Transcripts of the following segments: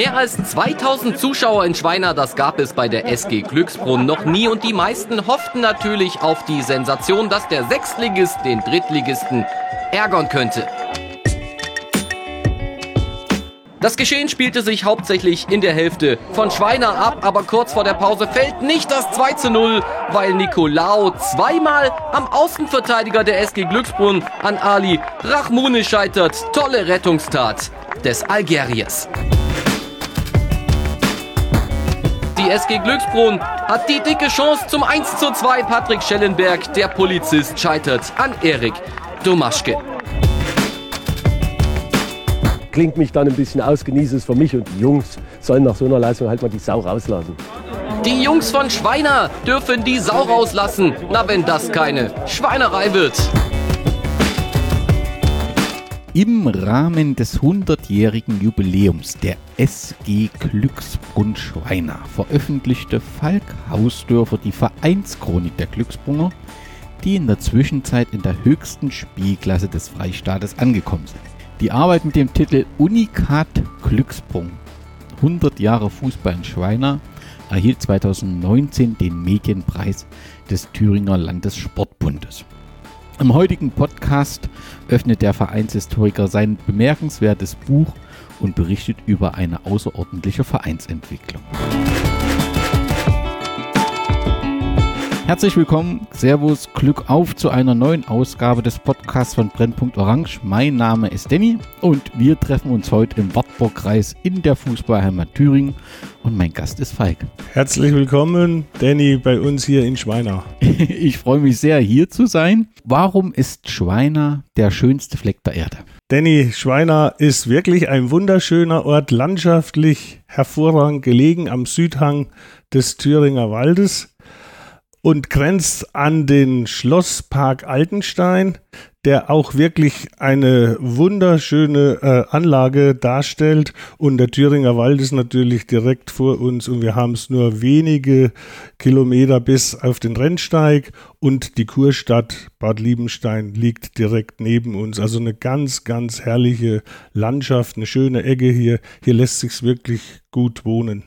Mehr als 2000 Zuschauer in Schweiner, das gab es bei der SG Glücksbrunn noch nie und die meisten hofften natürlich auf die Sensation, dass der Sechstligist den Drittligisten ärgern könnte. Das Geschehen spielte sich hauptsächlich in der Hälfte von Schweiner ab, aber kurz vor der Pause fällt nicht das 2 zu 0, weil Nicolao zweimal am Außenverteidiger der SG Glücksbrunn an Ali Rachmune scheitert. Tolle Rettungstat des Algeriers. Die SG Glücksbrunn hat die dicke Chance zum 1 zu 2. Patrick Schellenberg, der Polizist, scheitert an Erik Domaschke. Klingt mich dann ein bisschen aus, genieße es für mich und die Jungs sollen nach so einer Leistung halt mal die Sau rauslassen. Die Jungs von Schweiner dürfen die Sau rauslassen. Na, wenn das keine Schweinerei wird. Im Rahmen des 100-jährigen Jubiläums der SG Glücksbrunn Schweiner veröffentlichte Falk Hausdörfer die Vereinschronik der Glücksbrunner, die in der Zwischenzeit in der höchsten Spielklasse des Freistaates angekommen sind. Die Arbeit mit dem Titel Unikat Glücksprung 100 Jahre Fußball in Schweiner erhielt 2019 den Medienpreis des Thüringer Landessportbundes. Im heutigen Podcast öffnet der Vereinshistoriker sein bemerkenswertes Buch und berichtet über eine außerordentliche Vereinsentwicklung. Herzlich willkommen, Servus, Glück auf zu einer neuen Ausgabe des Podcasts von Brennpunkt Orange. Mein Name ist Danny und wir treffen uns heute im Wartburgkreis in der Fußballheimat Thüringen und mein Gast ist Falk. Herzlich willkommen, Danny, bei uns hier in Schweiner. ich freue mich sehr, hier zu sein. Warum ist Schweiner der schönste Fleck der Erde? Danny, Schweiner ist wirklich ein wunderschöner Ort, landschaftlich hervorragend gelegen am Südhang des Thüringer Waldes und grenzt an den Schlosspark Altenstein, der auch wirklich eine wunderschöne äh, Anlage darstellt. Und der Thüringer Wald ist natürlich direkt vor uns und wir haben es nur wenige Kilometer bis auf den Rennsteig und die Kurstadt Bad Liebenstein liegt direkt neben uns. Also eine ganz, ganz herrliche Landschaft, eine schöne Ecke hier. Hier lässt sich's wirklich gut wohnen.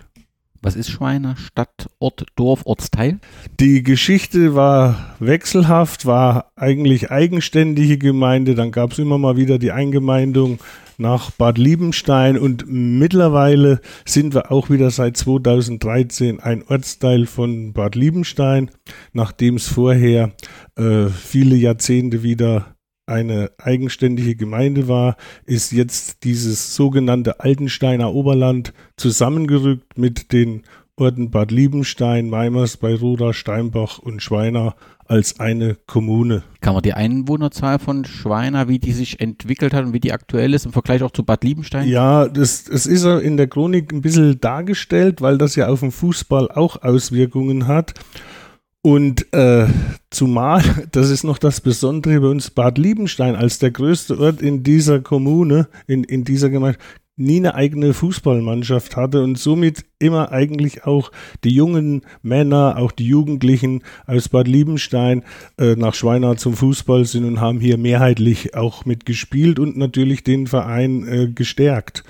Was ist Schweiner? Stadt, Ort, Dorf, Ortsteil? Die Geschichte war wechselhaft, war eigentlich eigenständige Gemeinde. Dann gab es immer mal wieder die Eingemeindung nach Bad Liebenstein und mittlerweile sind wir auch wieder seit 2013 ein Ortsteil von Bad Liebenstein, nachdem es vorher äh, viele Jahrzehnte wieder eine eigenständige Gemeinde war, ist jetzt dieses sogenannte Altensteiner Oberland zusammengerückt mit den Orten Bad Liebenstein, Meimers, Beiruda, Steinbach und Schweiner als eine Kommune. Kann man die Einwohnerzahl von Schweiner, wie die sich entwickelt hat und wie die aktuell ist im Vergleich auch zu Bad Liebenstein? Ja, das, das ist in der Chronik ein bisschen dargestellt, weil das ja auf den Fußball auch Auswirkungen hat. Und äh, zumal, das ist noch das Besondere bei uns, Bad Liebenstein als der größte Ort in dieser Kommune, in, in dieser Gemeinde, nie eine eigene Fußballmannschaft hatte und somit immer eigentlich auch die jungen Männer, auch die Jugendlichen aus Bad Liebenstein äh, nach Schweinau zum Fußball sind und haben hier mehrheitlich auch mitgespielt und natürlich den Verein äh, gestärkt.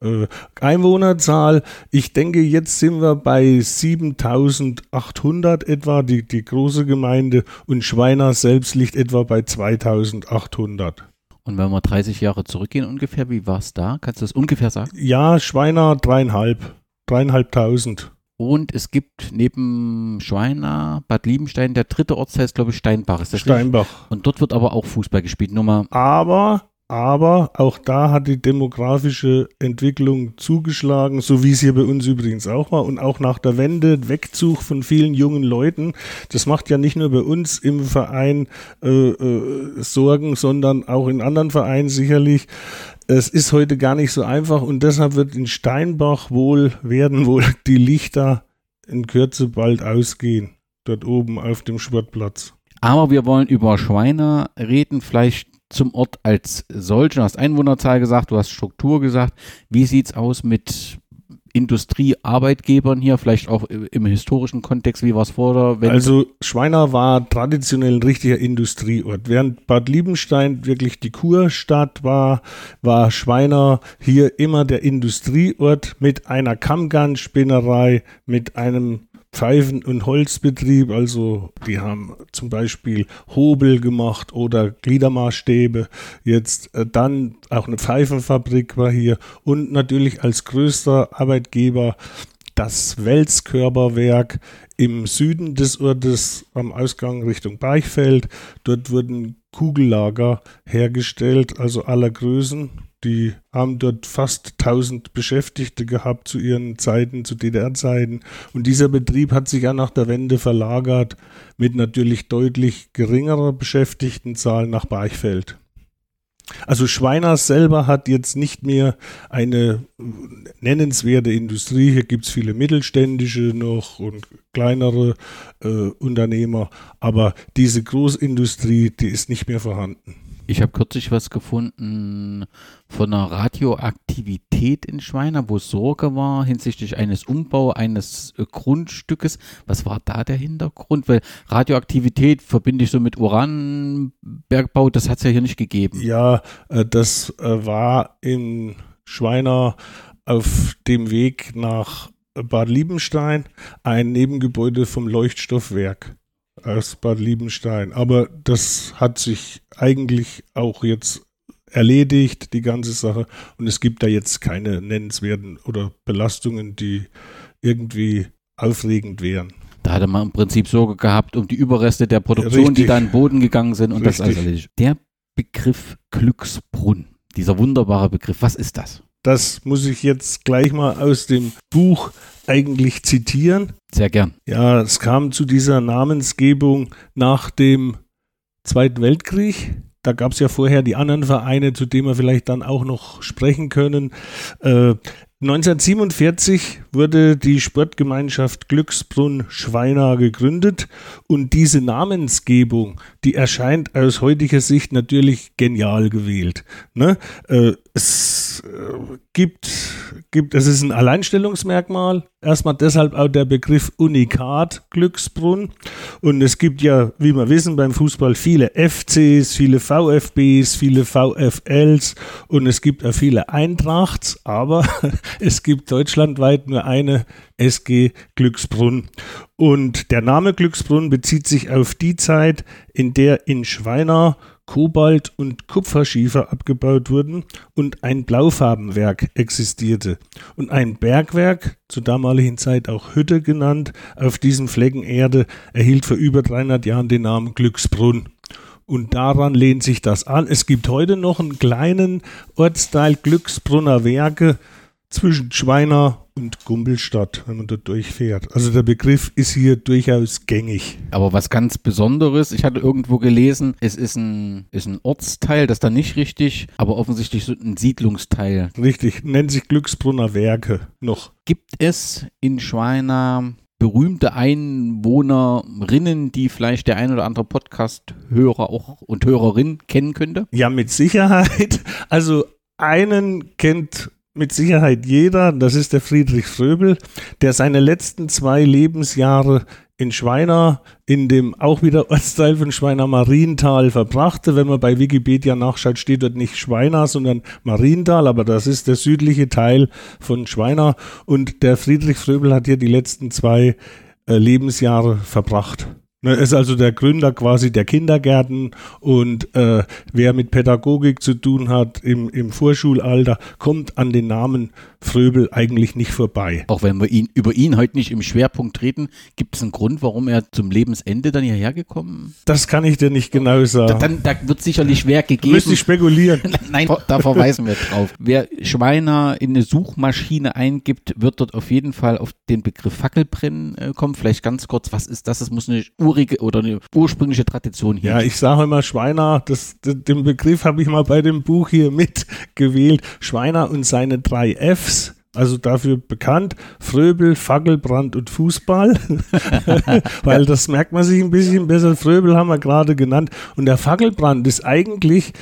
Äh, Einwohnerzahl, ich denke, jetzt sind wir bei 7800 etwa, die, die große Gemeinde, und Schweiner selbst liegt etwa bei 2800. Und wenn wir 30 Jahre zurückgehen ungefähr, wie war es da? Kannst du das ungefähr sagen? Ja, Schweiner dreieinhalb, dreieinhalbtausend. Und es gibt neben Schweiner, Bad Liebenstein, der dritte Ortsteil ist, glaube ich, Steinbach. Ist das Steinbach. Richtig? Und dort wird aber auch Fußball gespielt. Nummer. Aber aber auch da hat die demografische Entwicklung zugeschlagen, so wie es hier bei uns übrigens auch war. Und auch nach der Wende, Wegzug von vielen jungen Leuten. Das macht ja nicht nur bei uns im Verein äh, äh, Sorgen, sondern auch in anderen Vereinen sicherlich. Es ist heute gar nicht so einfach und deshalb wird in Steinbach wohl, werden wohl die Lichter in Kürze bald ausgehen. Dort oben auf dem Sportplatz. Aber wir wollen über Schweiner reden, vielleicht zum Ort als solchen. Du hast Einwohnerzahl gesagt, du hast Struktur gesagt. Wie sieht es aus mit Industriearbeitgebern hier, vielleicht auch im historischen Kontext, wie war es vor der Also Schweiner war traditionell ein richtiger Industrieort. Während Bad Liebenstein wirklich die Kurstadt war, war Schweiner hier immer der Industrieort mit einer Kammgarnspinnerei, mit einem Pfeifen- und Holzbetrieb, also die haben zum Beispiel Hobel gemacht oder Gliedermaßstäbe. Jetzt äh, dann auch eine Pfeifenfabrik war hier und natürlich als größter Arbeitgeber das Welskörperwerk im Süden des Ortes am Ausgang Richtung Beichfeld. Dort wurden Kugellager hergestellt, also aller Größen. Die haben dort fast 1000 Beschäftigte gehabt zu ihren Zeiten, zu DDR-Zeiten. Und dieser Betrieb hat sich ja nach der Wende verlagert mit natürlich deutlich geringerer Beschäftigtenzahl nach Beichfeld. Also Schweiner selber hat jetzt nicht mehr eine nennenswerte Industrie. Hier gibt es viele mittelständische noch und kleinere äh, Unternehmer, aber diese Großindustrie, die ist nicht mehr vorhanden. Ich habe kürzlich was gefunden von einer Radioaktivität in Schweiner, wo Sorge war hinsichtlich eines Umbau eines äh, Grundstückes. Was war da der Hintergrund? Weil Radioaktivität verbinde ich so mit Uranbergbau, das hat es ja hier nicht gegeben. Ja, äh, das äh, war in Schweiner auf dem Weg nach Bad Liebenstein ein Nebengebäude vom Leuchtstoffwerk aus Bad Liebenstein. Aber das hat sich eigentlich auch jetzt erledigt, die ganze Sache. Und es gibt da jetzt keine nennenswerten oder Belastungen, die irgendwie aufregend wären. Da hatte man im Prinzip Sorge gehabt um die Überreste der Produktion, Richtig. die da in den Boden gegangen sind und Richtig. das alles erledigt. Der Begriff Glücksbrunn, dieser wunderbare Begriff, was ist das? Das muss ich jetzt gleich mal aus dem Buch eigentlich zitieren. Sehr gern. Ja, es kam zu dieser Namensgebung nach dem Zweiten Weltkrieg. Da gab es ja vorher die anderen Vereine, zu denen wir vielleicht dann auch noch sprechen können. Äh, 1947 wurde die Sportgemeinschaft Glücksbrunn Schweina gegründet und diese Namensgebung, die erscheint aus heutiger Sicht natürlich genial gewählt. Ne? Äh, es äh, gibt, gibt, es ist ein Alleinstellungsmerkmal. Erstmal deshalb auch der Begriff Unikat Glücksbrunn. Und es gibt ja, wie wir wissen, beim Fußball viele FCs, viele VfBs, viele VfLs und es gibt auch viele Eintrachts, aber es gibt deutschlandweit nur eine SG Glücksbrunn. Und der Name Glücksbrunn bezieht sich auf die Zeit, in der in Schweiner Kobalt- und Kupferschiefer abgebaut wurden und ein Blaufarbenwerk existierte. Und ein Bergwerk, zur damaligen Zeit auch Hütte genannt, auf diesem Flecken Erde erhielt vor über 300 Jahren den Namen Glücksbrunn. Und daran lehnt sich das an. Es gibt heute noch einen kleinen Ortsteil Glücksbrunner Werke zwischen Schweiner und Gumbelstadt, wenn man dort durchfährt. Also der Begriff ist hier durchaus gängig. Aber was ganz Besonderes, ich hatte irgendwo gelesen, es ist ein, ist ein Ortsteil, das da nicht richtig, aber offensichtlich so ein Siedlungsteil. Richtig, nennt sich Glücksbrunner Werke noch. Gibt es in Schweiner berühmte Einwohnerinnen, die vielleicht der ein oder andere Podcast-Hörer auch und Hörerin kennen könnte? Ja, mit Sicherheit. Also einen kennt mit Sicherheit jeder, das ist der Friedrich Fröbel, der seine letzten zwei Lebensjahre in Schweiner, in dem auch wieder Ortsteil von Schweiner Mariental verbrachte. Wenn man bei Wikipedia nachschaut, steht dort nicht Schweiner, sondern Mariental, aber das ist der südliche Teil von Schweiner. Und der Friedrich Fröbel hat hier die letzten zwei äh, Lebensjahre verbracht. Er ist also der Gründer quasi der Kindergärten und äh, wer mit Pädagogik zu tun hat im, im Vorschulalter, kommt an den Namen Fröbel eigentlich nicht vorbei. Auch wenn wir ihn, über ihn heute nicht im Schwerpunkt reden, gibt es einen Grund, warum er zum Lebensende dann hierher gekommen Das kann ich dir nicht genau sagen. Da, dann, da wird sicherlich Werk gegeben. Müsste ich spekulieren. Nein, da verweisen wir drauf. Wer Schweiner in eine Suchmaschine eingibt, wird dort auf jeden Fall auf den Begriff Fackelbrennen äh, kommen. Vielleicht ganz kurz, was ist das? Es muss eine urige oder eine ursprüngliche Tradition hier. Ja, ich sage immer Schweiner, das, den Begriff habe ich mal bei dem Buch hier mitgewählt. Schweiner und seine drei Fs also dafür bekannt, Fröbel, Fackelbrand und Fußball, weil das merkt man sich ein bisschen besser. Fröbel haben wir gerade genannt und der Fackelbrand ist eigentlich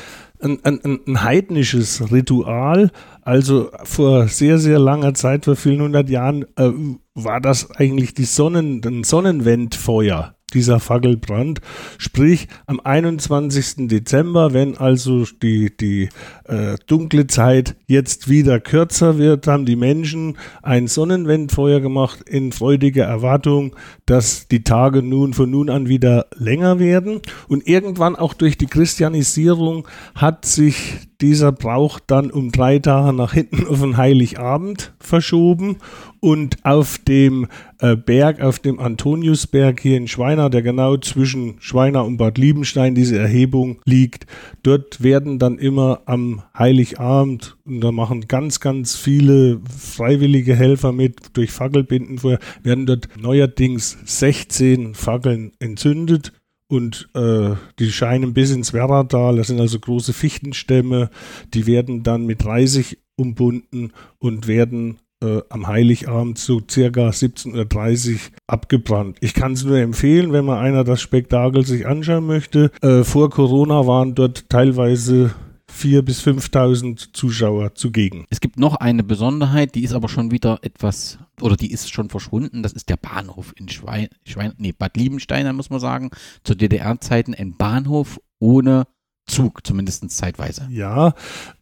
ein, ein, ein heidnisches Ritual. Also vor sehr, sehr langer Zeit, vor vielen hundert Jahren, äh, war das eigentlich die Sonnen, ein Sonnenwendfeuer dieser Fackelbrand. Sprich, am 21. Dezember, wenn also die, die äh, dunkle Zeit jetzt wieder kürzer wird, haben die Menschen ein Sonnenwendfeuer gemacht in freudiger Erwartung, dass die Tage nun von nun an wieder länger werden. Und irgendwann auch durch die Christianisierung hat sich dieser Brauch dann um drei Tage nach hinten auf den Heiligabend verschoben und auf dem äh, Berg, auf dem Antoniusberg hier in Schweina, der genau zwischen Schweina und Bad Liebenstein diese Erhebung liegt, dort werden dann immer am Heiligabend, und da machen ganz, ganz viele freiwillige Helfer mit, durch Fackelbinden vorher, werden dort neuerdings 16 Fackeln entzündet und äh, die scheinen bis ins Werratal, das sind also große Fichtenstämme, die werden dann mit Reisig umbunden und werden äh, am Heiligabend so circa 17.30 Uhr abgebrannt. Ich kann es nur empfehlen, wenn man einer das Spektakel sich anschauen möchte. Äh, vor Corona waren dort teilweise 4.000 bis 5.000 Zuschauer zugegen. Es gibt noch eine Besonderheit, die ist aber schon wieder etwas, oder die ist schon verschwunden. Das ist der Bahnhof in Schwein, Schwein nee, Bad Liebenstein, muss man sagen. Zu DDR-Zeiten ein Bahnhof ohne Zug, zumindest zeitweise. Ja,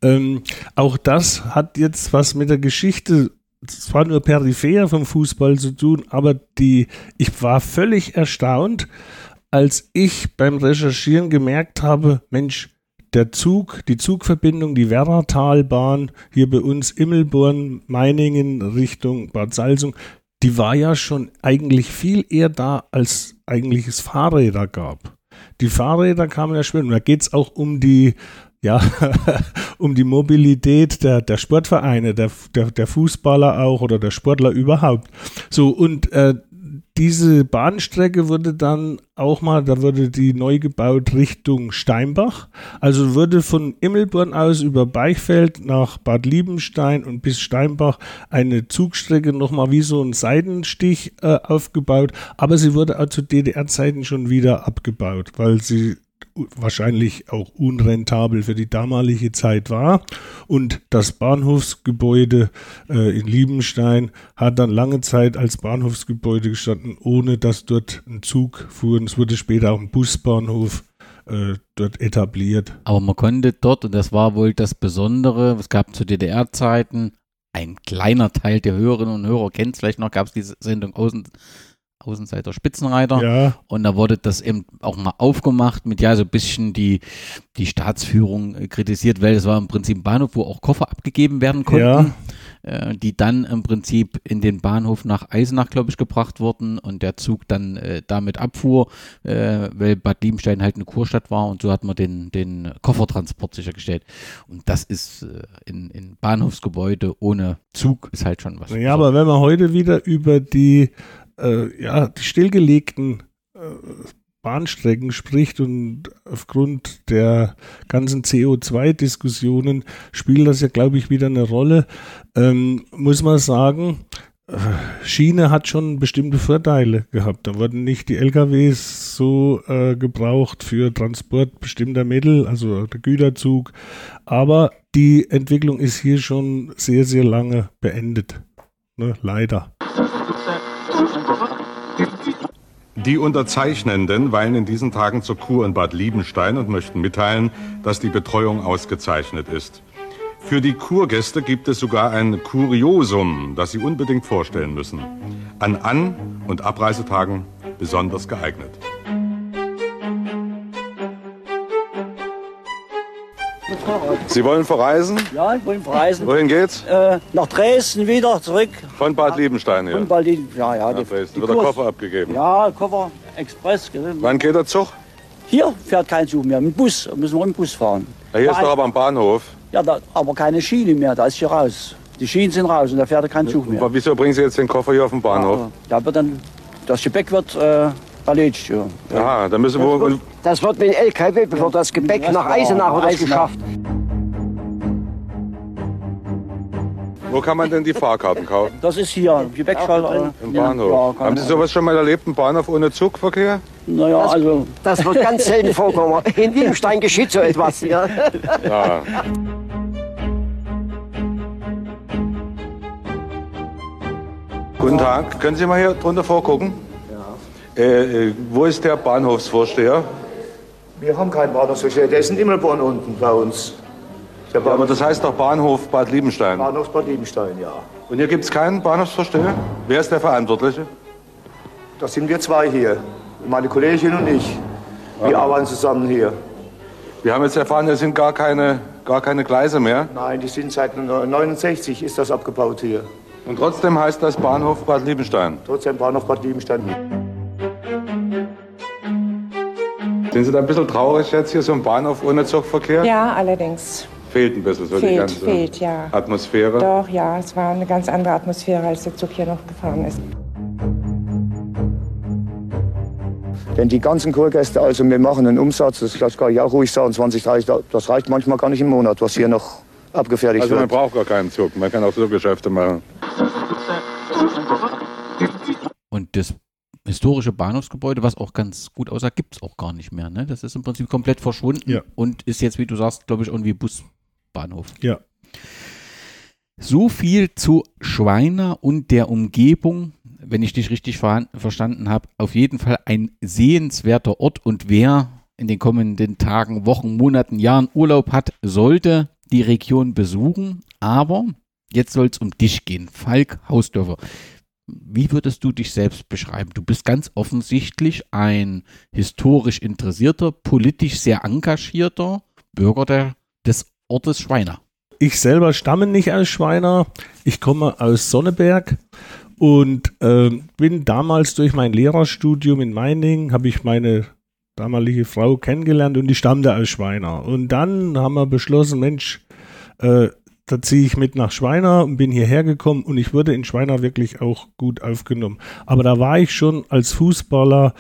ähm, auch das hat jetzt was mit der Geschichte zwar nur peripher vom Fußball zu tun, aber die, ich war völlig erstaunt, als ich beim Recherchieren gemerkt habe, Mensch, der Zug, die Zugverbindung, die Werratalbahn hier bei uns Immelborn, Meiningen Richtung Bad Salzung, die war ja schon eigentlich viel eher da, als eigentlich es Fahrräder gab. Die Fahrräder kamen ja schwer. Und da geht es auch um die, ja, um die Mobilität der, der Sportvereine, der, der, der Fußballer auch oder der Sportler überhaupt. So, und äh, diese Bahnstrecke wurde dann auch mal, da wurde die neu gebaut Richtung Steinbach. Also wurde von Immelborn aus über Beichfeld nach Bad Liebenstein und bis Steinbach eine Zugstrecke nochmal wie so ein Seitenstich äh, aufgebaut. Aber sie wurde auch zu DDR-Zeiten schon wieder abgebaut, weil sie wahrscheinlich auch unrentabel für die damalige Zeit war. Und das Bahnhofsgebäude äh, in Liebenstein hat dann lange Zeit als Bahnhofsgebäude gestanden, ohne dass dort ein Zug fuhr. Und es wurde später auch ein Busbahnhof äh, dort etabliert. Aber man konnte dort, und das war wohl das Besondere, es gab zu DDR-Zeiten, ein kleiner Teil der Hörerinnen und Hörer kennt es vielleicht noch, gab es diese Sendung Außen Außenseiter Spitzenreiter. Ja. Und da wurde das eben auch mal aufgemacht mit, ja, so ein bisschen die, die Staatsführung äh, kritisiert, weil es war im Prinzip ein Bahnhof, wo auch Koffer abgegeben werden konnten, Ja. äh, die dann im Prinzip in den Bahnhof nach Eisenach, glaube ich, gebracht wurden und der Zug dann äh, damit abfuhr, äh, weil Bad Liebenstein halt eine Kurstadt war und so hat man den, den Koffertransport sichergestellt. Und das ist äh, in, in Bahnhofsgebäude ohne Zug ist halt schon was. Ja, aber wenn man heute wieder über die, äh, ja, die stillgelegten äh, Bahnstrecken spricht und aufgrund der ganzen CO2-Diskussionen spielt das ja, glaube ich, wieder eine Rolle, ähm, muss man sagen, äh, Schiene hat schon bestimmte Vorteile gehabt. Da wurden nicht die LKWs so äh, gebraucht für Transport bestimmter Mittel, also der Güterzug. Aber die Entwicklung ist hier schon sehr, sehr lange beendet. Ne, leider. Die Unterzeichnenden weilen in diesen Tagen zur Kur in Bad Liebenstein und möchten mitteilen, dass die Betreuung ausgezeichnet ist. Für die Kurgäste gibt es sogar ein Kuriosum, das sie unbedingt vorstellen müssen. An An- und Abreisetagen besonders geeignet. Sie wollen verreisen? Ja, ich wollte verreisen. Wohin geht's? Äh, nach Dresden wieder zurück. Von Bad Liebenstein Und her. bald die, ja, ja, Nach die, Dresden. die Wird der Koffer abgegeben. Ja, Koffer, Express. Wann geht der Zug? Hier fährt kein Zug mehr, mit Bus. Da müssen wir mit dem Bus fahren. Ja, hier ist Nein. doch aber am Bahnhof. Ja, da, aber keine Schiene mehr, da ist hier raus. Die Schienen sind raus und da fährt kein Zug mehr. Aber wieso bringen Sie jetzt den Koffer hier auf den Bahnhof? Ja, Da wird dann, das Gepäck wird äh, erledigt. Ja. Aha, dann müssen wir. Das wird mit dem LKW, bevor das Gepäck Das nach Eisenach wird das geschafft. Wo kann man denn die Fahrkarten kaufen? Das ist hier, Gepäckschalter. Im Ja, Bahnhof. Ja, Haben Sie sowas schon mal erlebt, ein Bahnhof ohne Zugverkehr? Naja, Das, also das wird ganz selten vorkommen. In Wildenstein geschieht so etwas. Ja. Ja. Guten Tag, können Sie mal hier drunter vorgucken? Ja. Äh, äh, wo ist der Bahnhofsvorsteher? Wir haben keinen Bahnhofsverkehr, der ist in Immelborn unten bei uns. Ja, aber das heißt doch Bahnhof Bad Liebenstein. Bahnhof Bad Liebenstein, ja. Und hier gibt es keinen Bahnhofsvorsteher? Wer ist der Verantwortliche? Das sind wir zwei hier, meine Kollegin und ich. Wir arbeiten zusammen hier. Wir haben jetzt erfahren, es sind gar keine, gar keine Gleise mehr. Nein, die sind seit 69 ist das abgebaut hier. Und trotzdem heißt das Bahnhof Bad Liebenstein. Trotzdem Bahnhof Bad Liebenstein. Sind Sie da ein bisschen traurig jetzt hier so ein Bahnhof ohne Zugverkehr? Ja, allerdings. Fehlt ein bisschen so die Fehlt, ganze fehlt, ja. Atmosphäre. Doch, ja, es war eine ganz andere Atmosphäre, als der Zug hier noch gefahren ist. Denn die ganzen Kurgäste, also wir machen einen Umsatz, das kann ich auch ruhig sagen, 20, 30, das reicht manchmal gar nicht im Monat, was hier noch abgefertigt Also man wird. braucht gar keinen Zug, man kann auch so Geschäfte machen. Und das historische Bahnhofsgebäude, was auch ganz gut aussah, gibt es auch gar nicht mehr. Ne? Das ist im Prinzip komplett verschwunden Ja. und ist jetzt, wie du sagst, glaube ich, irgendwie Busbahnhof. Ja. So viel zu Schweiner und der Umgebung, wenn ich dich richtig ver verstanden habe. Auf jeden Fall ein sehenswerter Ort und wer in den kommenden Tagen, Wochen, Monaten, Jahren Urlaub hat, sollte die Region besuchen. Aber jetzt soll es um dich gehen. Falk Hausdörfer. Wie würdest du dich selbst beschreiben? Du bist ganz offensichtlich ein historisch interessierter, politisch sehr engagierter Bürger der, des Ortes Schweiner. Ich selber stamme nicht aus Schweiner. Ich komme aus Sonneberg und ähm, bin damals durch mein Lehrerstudium in Meiningen, habe ich meine damalige Frau kennengelernt und die stammte aus Schweiner. Und dann haben wir beschlossen, Mensch, äh, da ziehe ich mit nach Schweiner und bin hierher gekommen und ich wurde in Schweiner wirklich auch gut aufgenommen. Aber da war ich schon als Fußballer,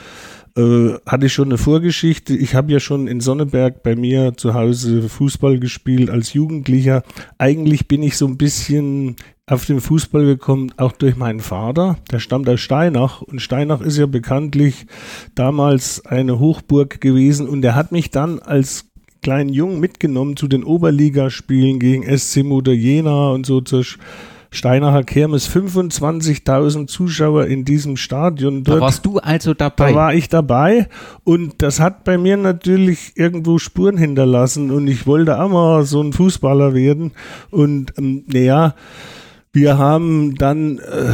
äh, hatte ich schon eine Vorgeschichte. Ich habe ja schon in Sonneberg bei mir zu Hause Fußball gespielt als Jugendlicher. Eigentlich bin ich so ein bisschen auf den Fußball gekommen, auch durch meinen Vater. Der stammt aus Steinach und Steinach ist ja bekanntlich damals eine Hochburg gewesen und der hat mich dann als kleinen Jungen mitgenommen zu den Oberligaspielen gegen SC Moder Jena und so zur Steinacher Kirmes. 25.000 Zuschauer in diesem Stadion. Da Dort warst du also dabei. da war ich dabei und das hat bei mir natürlich irgendwo Spuren hinterlassen und ich wollte auch mal so ein Fußballer werden und ähm, naja, wir haben dann äh,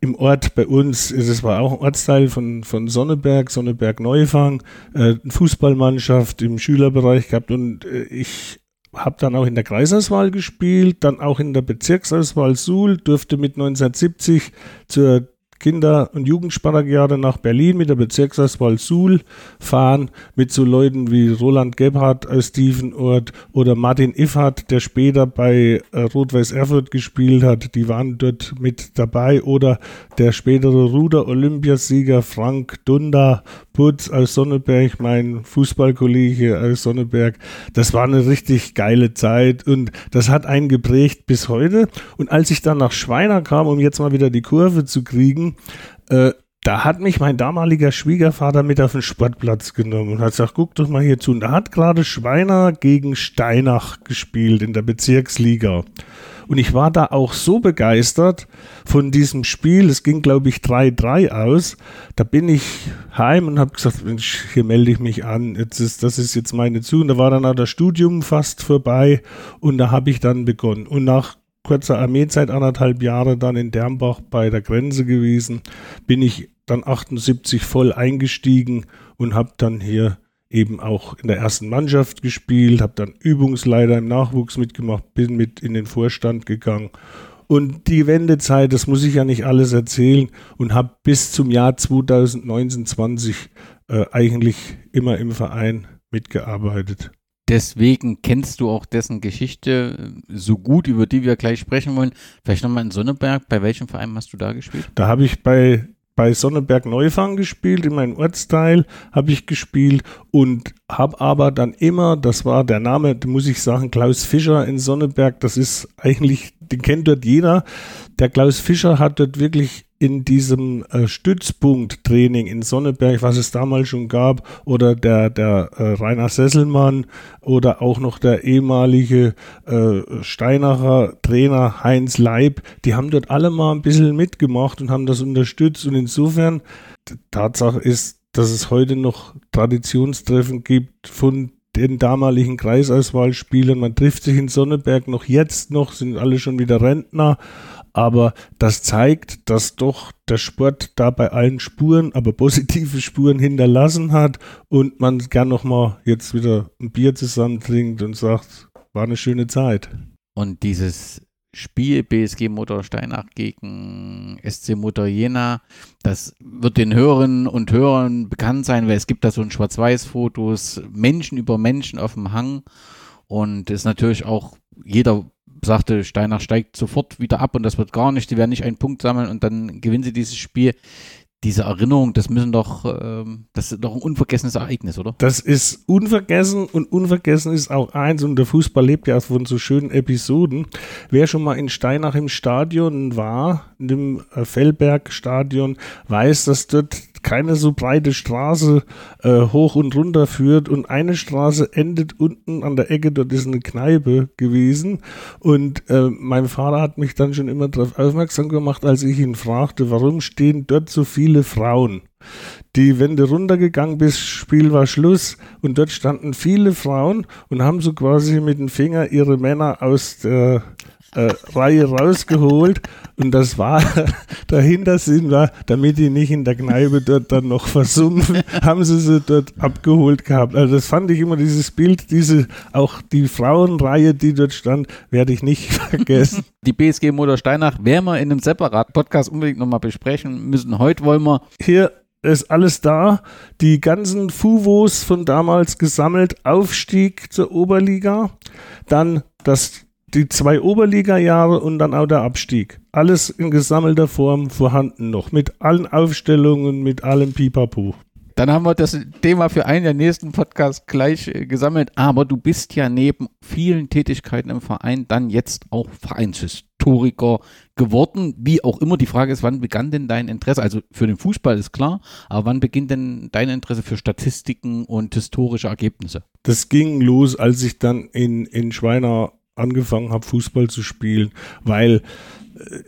im Ort bei uns, das war auch ein Ortsteil von, von Sonneberg, Sonneberg Neufang, äh, eine Fußballmannschaft im Schülerbereich gehabt und äh, ich habe dann auch in der Kreisauswahl gespielt, dann auch in der Bezirksauswahl Suhl, durfte mit 1970 zur Kinder- und Jugendspartagiade nach Berlin mit der Bezirksauswahl Suhl fahren, mit so Leuten wie Roland Gebhardt aus Tiefenort oder Martin Iffert, der später bei äh, Rot-Weiß Erfurt gespielt hat, die waren dort mit dabei oder der spätere Ruder-Olympiasieger Frank Dunda Putz aus Sonneberg, mein Fußballkollege aus Sonneberg. Das war eine richtig geile Zeit und das hat einen geprägt bis heute. Und als ich dann nach Schweiner kam, um jetzt mal wieder die Kurve zu kriegen, äh, da hat mich mein damaliger Schwiegervater mit auf den Sportplatz genommen und hat gesagt, guck doch mal hier zu. Und da hat gerade Schweiner gegen Steinach gespielt in der Bezirksliga. Und ich war da auch so begeistert von diesem Spiel. Es ging, glaube ich, 3-3 aus. Da bin ich heim und habe gesagt, Mensch, hier melde ich mich an. Jetzt ist, das ist jetzt meine Zu. Und da war dann auch das Studium fast vorbei. Und da habe ich dann begonnen. Und nach kurzer Armeezeit, anderthalb Jahre dann in Dermbach bei der Grenze gewesen, bin ich dann 78 voll eingestiegen und habe dann hier eben auch in der ersten Mannschaft gespielt, habe dann Übungsleiter im Nachwuchs mitgemacht, bin mit in den Vorstand gegangen. Und die Wendezeit, das muss ich ja nicht alles erzählen, und habe bis zum Jahr 2019, 20 äh, eigentlich immer im Verein mitgearbeitet. Deswegen kennst du auch dessen Geschichte äh, so gut, über die wir gleich sprechen wollen. Vielleicht nochmal in Sonneberg. Bei welchem Verein hast du da gespielt? Da habe ich bei, bei Sonneberg Neufang gespielt, in meinem Ortsteil habe ich gespielt und habe aber dann immer, das war der Name, muss ich sagen, Klaus Fischer in Sonneberg, das ist eigentlich, den kennt dort jeder. Der Klaus Fischer hat dort wirklich in diesem äh, Stützpunkt-Training in Sonneberg, was es damals schon gab, oder der, der äh, Rainer Sesselmann oder auch noch der ehemalige äh, Steinacher Trainer Heinz Leib, die haben dort alle mal ein bisschen mitgemacht und haben das unterstützt. Und insofern, Tatsache ist, dass es heute noch Traditionstreffen gibt von den damaligen Kreisauswahlspielern. Man trifft sich in Sonneberg noch jetzt noch, sind alle schon wieder Rentner aber das zeigt, dass doch der Sport da bei allen Spuren, aber positive Spuren hinterlassen hat und man gern nochmal jetzt wieder ein Bier zusammen trinkt und sagt, war eine schöne Zeit. Und dieses Spiel BSG Motor Steinach gegen SC Motor Jena, das wird den Hörerinnen und Hörern bekannt sein, weil es gibt da so ein Schwarz-Weiß-Fotos, Menschen über Menschen auf dem Hang und ist natürlich auch jeder sagte, Steinach steigt sofort wieder ab und das wird gar nicht, die werden nicht einen Punkt sammeln und dann gewinnen sie dieses Spiel. Diese Erinnerung, das müssen doch, ähm, das ist doch ein unvergessenes Ereignis, oder? Das ist unvergessen und unvergessen ist auch eins und der Fußball lebt ja von so schönen Episoden. Wer schon mal in Steinach im Stadion war, in dem äh, Fellberg-Stadion, weiß, dass dort keine so breite Straße äh, hoch und runter führt und eine Straße endet unten an der Ecke, dort ist eine Kneipe gewesen und äh, mein Vater hat mich dann schon immer darauf aufmerksam gemacht, als ich ihn fragte, warum stehen dort so viele Frauen? Die, wenn du runtergegangen bist, Spiel war Schluss und dort standen viele Frauen und haben so quasi mit dem Finger ihre Männer aus der äh, Reihe rausgeholt und das war, dahinter sind wir, damit die nicht in der Kneipe dort dann noch versumpfen, haben sie sie dort abgeholt gehabt. Also das fand ich immer, dieses Bild, diese, auch die Frauenreihe, die dort stand, werde ich nicht vergessen. Die BSG Motor Steinach werden wir in einem separaten Podcast unbedingt nochmal besprechen müssen. Heute wollen wir hier ist alles da. Die ganzen Fuvos von damals gesammelt, Aufstieg zur Oberliga, dann das die zwei Oberliga-Jahre und dann auch der Abstieg. Alles in gesammelter Form vorhanden noch, mit allen Aufstellungen, mit allem Pipapo. Dann haben wir das Thema für einen der nächsten Podcasts gleich äh, gesammelt. Aber du bist ja neben vielen Tätigkeiten im Verein dann jetzt auch Vereinshistoriker geworden. Wie auch immer, die Frage ist, wann begann denn dein Interesse? Also für den Fußball ist klar, aber wann beginnt denn dein Interesse für Statistiken und historische Ergebnisse? Das ging los, als ich dann in, in Schweiner angefangen habe, Fußball zu spielen, weil äh,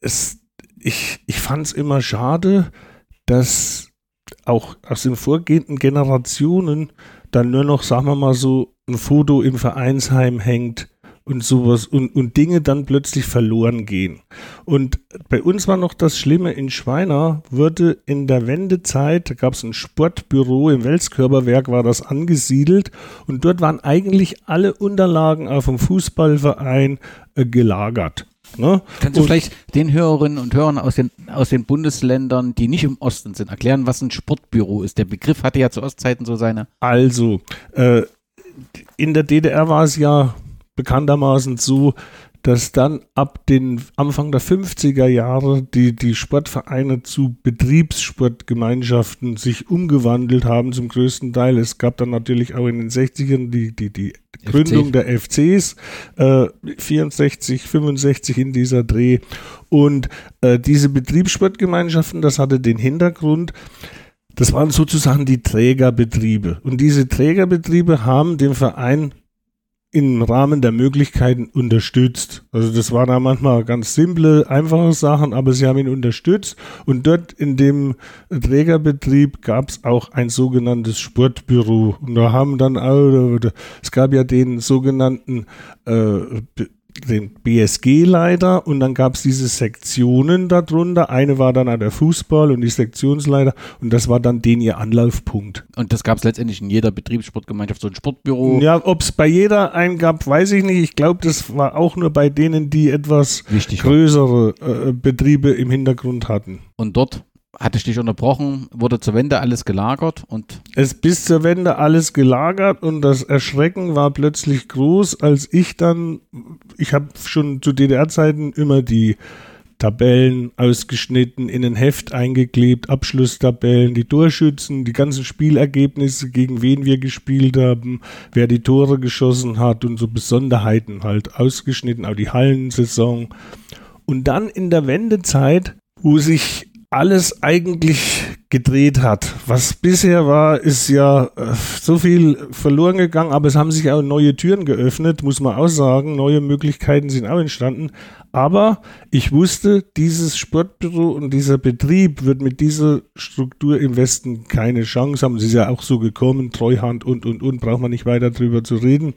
es, ich, ich fand es immer schade, dass auch aus den vorgehenden Generationen dann nur noch, sagen wir mal so, ein Foto im Vereinsheim hängt und sowas und, und Dinge dann plötzlich verloren gehen. Und bei uns war noch das Schlimme, in Schweiner wurde in der Wendezeit, da gab es ein Sportbüro im Welskörperwerk, war das angesiedelt und dort waren eigentlich alle Unterlagen auf dem Fußballverein äh, gelagert. Ne? Kannst du und vielleicht den Hörerinnen und Hörern aus den, aus den Bundesländern, die nicht im Osten sind, erklären, was ein Sportbüro ist? Der Begriff hatte ja zu Ostzeiten so seine. Also, äh, in der DDR war es ja bekanntermaßen so, dass dann ab den Anfang der 50er Jahre die, die Sportvereine zu Betriebssportgemeinschaften sich umgewandelt haben zum größten Teil. Es gab dann natürlich auch in den 60ern die, die, die Gründung FC. der FCs, äh, 64, 65 in dieser Dreh. Und äh, diese Betriebssportgemeinschaften, das hatte den Hintergrund, das waren sozusagen die Trägerbetriebe. Und diese Trägerbetriebe haben dem Verein im Rahmen der Möglichkeiten unterstützt. Also das waren da manchmal ganz simple, einfache Sachen, aber sie haben ihn unterstützt und dort in dem Trägerbetrieb gab es auch ein sogenanntes Sportbüro und da haben dann es gab ja den sogenannten äh, den BSG-Leiter und dann gab es diese Sektionen darunter. Eine war dann der Fußball und die Sektionsleiter und das war dann den ihr Anlaufpunkt. Und das gab es letztendlich in jeder Betriebssportgemeinschaft, so ein Sportbüro? Ja, ob es bei jeder einen gab, weiß ich nicht. Ich glaube, das war auch nur bei denen, die etwas Wichtig größere äh, Betriebe im Hintergrund hatten. Und dort hatte ich dich unterbrochen, wurde zur Wende alles gelagert und. Es bis zur Wende alles gelagert und das Erschrecken war plötzlich groß, als ich dann, ich habe schon zu DDR-Zeiten immer die Tabellen ausgeschnitten, in ein Heft eingeklebt, Abschlusstabellen, die Torschützen, die ganzen Spielergebnisse, gegen wen wir gespielt haben, wer die Tore geschossen hat und so Besonderheiten halt ausgeschnitten, auch die Hallensaison. Und dann in der Wendezeit wo sich alles eigentlich gedreht hat. Was bisher war, ist ja äh, so viel verloren gegangen, aber es haben sich auch neue Türen geöffnet, muss man auch sagen. Neue Möglichkeiten sind auch entstanden. Aber ich wusste, dieses Sportbüro und dieser Betrieb wird mit dieser Struktur im Westen keine Chance haben. Es ist ja auch so gekommen, Treuhand und, und, und, braucht man nicht weiter drüber zu reden.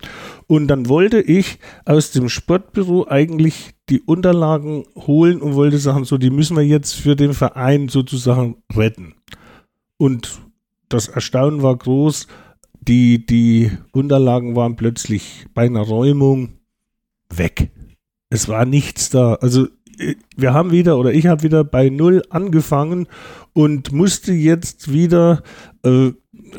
Und dann wollte ich aus dem Sportbüro eigentlich die Unterlagen holen und wollte sagen, so, die müssen wir jetzt für den Verein sozusagen retten. Und das Erstaunen war groß. Die, die Unterlagen waren plötzlich bei einer Räumung weg. Es war nichts da. Also äh, wir haben wieder oder ich habe wieder bei Null angefangen und musste jetzt wieder äh,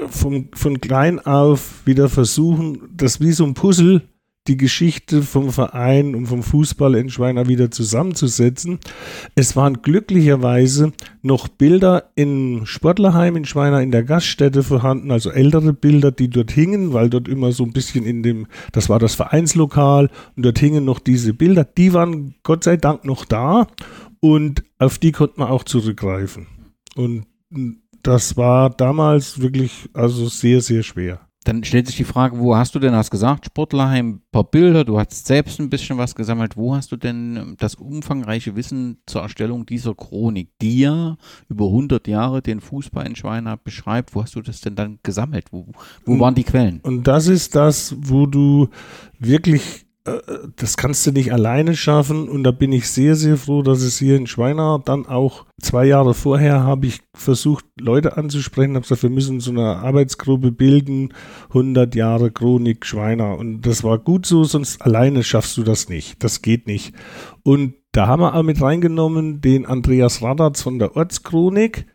vom, von klein auf wieder versuchen, das wie so ein Puzzle die Geschichte vom Verein und vom Fußball in Schweiner wieder zusammenzusetzen. Es waren glücklicherweise noch Bilder im Sportlerheim in Schweiner in der Gaststätte vorhanden, also ältere Bilder, die dort hingen, weil dort immer so ein bisschen in dem, das war das Vereinslokal und dort hingen noch diese Bilder. Die waren Gott sei Dank noch da und auf die konnte man auch zurückgreifen. Und das war damals wirklich also sehr, sehr schwer. Dann stellt sich die Frage, wo hast du denn, hast gesagt, Sportlerheim, ein paar Bilder, du hast selbst ein bisschen was gesammelt. Wo hast du denn ähm, das umfangreiche Wissen zur Erstellung dieser Chronik, die ja über 100 Jahre den Fußball in Schweina beschreibt? Wo hast du das denn dann gesammelt? Wo, wo waren die Quellen? Und das ist das, wo du wirklich äh, das kannst du nicht alleine schaffen und da bin ich sehr, sehr froh, dass es hier in Schweinar dann auch zwei Jahre vorher habe ich versucht, Leute anzusprechen, habe gesagt, wir müssen so eine Arbeitsgruppe bilden, 100 Jahre Chronik Schweiner. Und das war gut so, sonst alleine schaffst du das nicht, das geht nicht. Und da haben wir auch mit reingenommen den Andreas Radatz von der Ortschronik,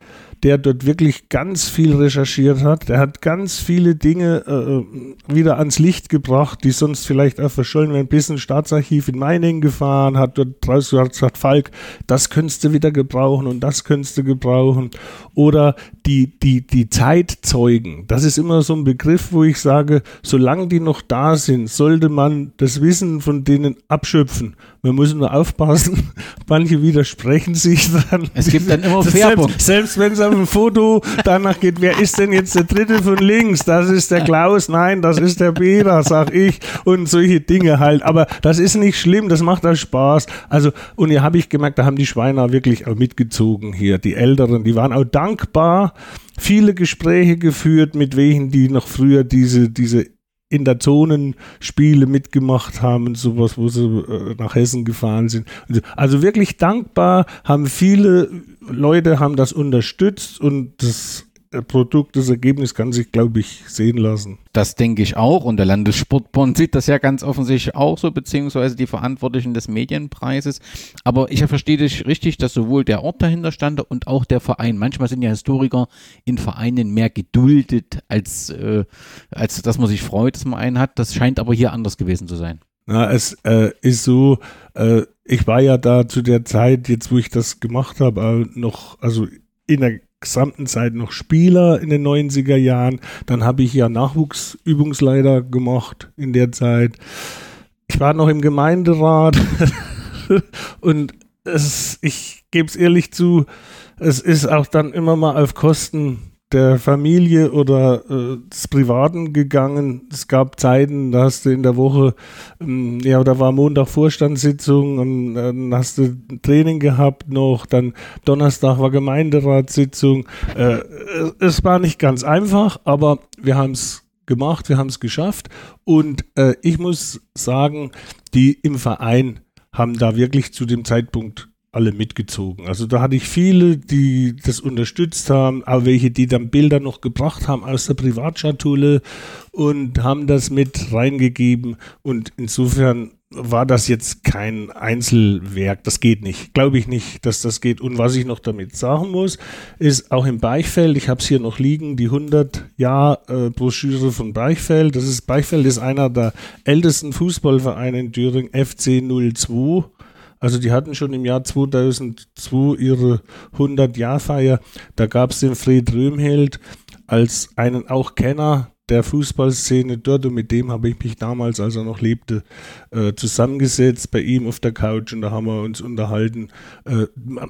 der dort wirklich ganz viel recherchiert hat. Der hat ganz viele Dinge äh, wieder ans Licht gebracht, die sonst vielleicht auch verschollen werden. Bis ins Staatsarchiv in Meiningen gefahren, hat dort draußen gesagt, Falk, das könntest du wieder gebrauchen und das könntest du gebrauchen. Oder die, die, die Zeitzeugen. Das ist immer so ein Begriff, wo ich sage, solange die noch da sind, sollte man das Wissen von denen abschöpfen. Man muss nur aufpassen, manche widersprechen sich dann. Es gibt dann immer Färbung. Selbst, selbst wenn es dem Foto danach geht, wer ist denn jetzt der dritte von links? Das ist der Klaus, nein, das ist der Peter, sag ich. Und solche Dinge halt. Aber das ist nicht schlimm, das macht auch Spaß. Also, und hier habe ich gemerkt, da haben die Schweiner wirklich auch mitgezogen hier. Die Älteren, die waren auch dankbar, viele Gespräche geführt, mit welchen die noch früher diese, diese in der Zonenspiele mitgemacht haben und sowas, wo sie äh, nach Hessen gefahren sind. Also wirklich dankbar, haben viele Leute haben das unterstützt und das Produkt, das Ergebnis kann sich, glaube ich, sehen lassen. Das denke ich auch und der Landessportbund sieht das ja ganz offensichtlich auch so, beziehungsweise die Verantwortlichen des Medienpreises. Aber ich verstehe dich richtig, dass sowohl der Ort dahinter stand und auch der Verein. Manchmal sind ja Historiker in Vereinen mehr geduldet, als, äh, als dass man sich freut, dass man einen hat. Das scheint aber hier anders gewesen zu sein. Na, es äh, ist so, äh, ich war ja da zu der Zeit, jetzt wo ich das gemacht habe, noch, also in der gesamten Zeit noch Spieler in den 90er Jahren. Dann habe ich ja Nachwuchsübungsleiter gemacht in der Zeit. Ich war noch im Gemeinderat und es, ich gebe es ehrlich zu, es ist auch dann immer mal auf Kosten der Familie oder äh, des Privaten gegangen. Es gab Zeiten, da hast du in der Woche, ähm, ja, da war Montag Vorstandssitzung und dann hast du Training gehabt noch, dann Donnerstag war Gemeinderatssitzung. Äh, es war nicht ganz einfach, aber wir haben es gemacht, wir haben es geschafft und äh, ich muss sagen, die im Verein haben da wirklich zu dem Zeitpunkt alle mitgezogen. Also da hatte ich viele, die das unterstützt haben, auch welche, die dann Bilder noch gebracht haben aus der Privatschatulle und haben das mit reingegeben. Und insofern war das jetzt kein Einzelwerk. Das geht nicht. Glaube ich nicht, dass das geht. Und was ich noch damit sagen muss, ist auch im Beichfeld, ich habe es hier noch liegen, die 100-Jahr-Broschüre äh, von Beichfeld. Das ist, Beichfeld ist einer der ältesten Fußballvereine in Thüringen, FC 02. Also die hatten schon im Jahr 2002 ihre 100-Jahr-Feier. Da gab es den Fred Röhmheld als einen auch Kenner der Fußballszene dort und mit dem habe ich mich damals, als er noch lebte, äh, zusammengesetzt bei ihm auf der Couch und da haben wir uns unterhalten. Äh,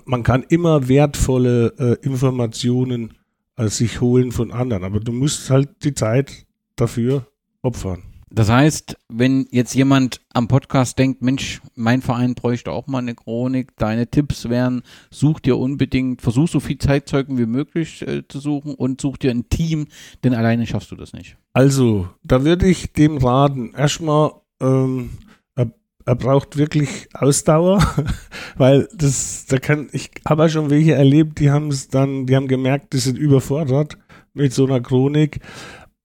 man, kann immer wertvolle äh, Informationen äh, sich holen von anderen, aber du musst halt die Zeit dafür opfern. Das heißt, wenn jetzt jemand am Podcast denkt, Mensch, mein Verein bräuchte auch mal eine Chronik, deine Tipps wären, such dir unbedingt, versuch so viel Zeitzeugen wie möglich äh, zu suchen und such dir ein Team, denn alleine schaffst du das nicht. Also, da würde ich dem raten, erstmal, ähm, er, er, braucht wirklich Ausdauer, weil das, da kann, ich habe ja schon welche erlebt, die haben es dann, die haben gemerkt, die sind überfordert mit so einer Chronik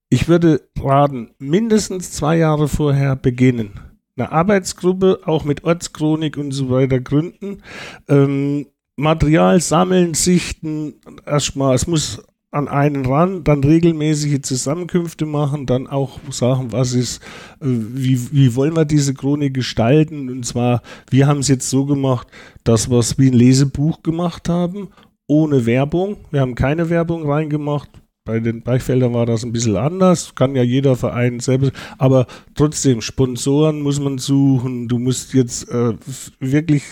ich würde raten, mindestens zwei Jahre vorher beginnen. Eine Arbeitsgruppe, auch mit Ortschronik und so weiter gründen. Ähm, Material sammeln, sichten, erstmal, es muss an einen ran, dann regelmäßige Zusammenkünfte machen, dann auch sagen, was ist, äh, wie, wie wollen wir diese Chronik gestalten? Und zwar, wir haben es jetzt so gemacht, dass wir es wie ein Lesebuch gemacht haben, ohne Werbung. Wir haben keine Werbung reingemacht, bei den Beichfeldern war das ein bisschen anders, kann ja jeder Verein selbst, aber trotzdem, Sponsoren muss man suchen, du musst jetzt äh, wirklich,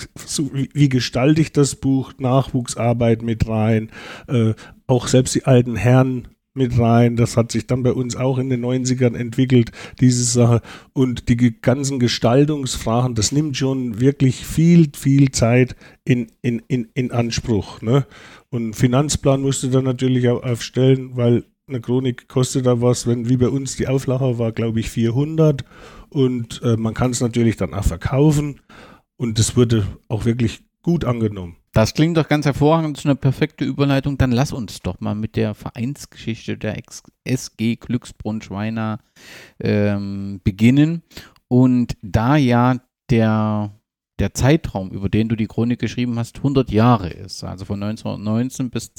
wie, gestalte ich das Buch, Nachwuchsarbeit mit rein, äh, auch selbst die alten Herren mit rein. Das hat sich dann bei uns auch in den 90ern entwickelt, diese Sache. Und die ganzen Gestaltungsfragen, das nimmt schon wirklich viel, viel Zeit in, in, in, in Anspruch. Ne? Und Finanzplan musst du dann natürlich auch aufstellen, weil eine Chronik kostet da was, wenn wie bei uns die Auflache war, glaube ich, 400 und äh, man kann es natürlich dann auch verkaufen und das wurde auch wirklich gut angenommen. Das klingt doch ganz hervorragend, das ist eine perfekte Überleitung. Dann lass uns doch mal mit der Vereinsgeschichte der SG Glücksbrunn Schweiner ähm, beginnen. Und da ja der der Zeitraum, über den du die Chronik geschrieben hast, 100 Jahre ist, also von 1919 bis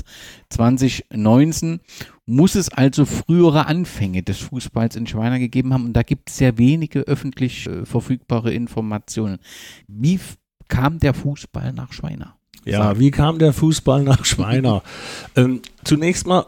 2019, muss es also frühere Anfänge des Fußballs in Schweiner gegeben haben und da gibt es sehr wenige öffentlich äh, verfügbare Informationen. Wie kam der Fußball nach Schweiner? Ja, wie kam der Fußball nach Schweiner? ähm, zunächst mal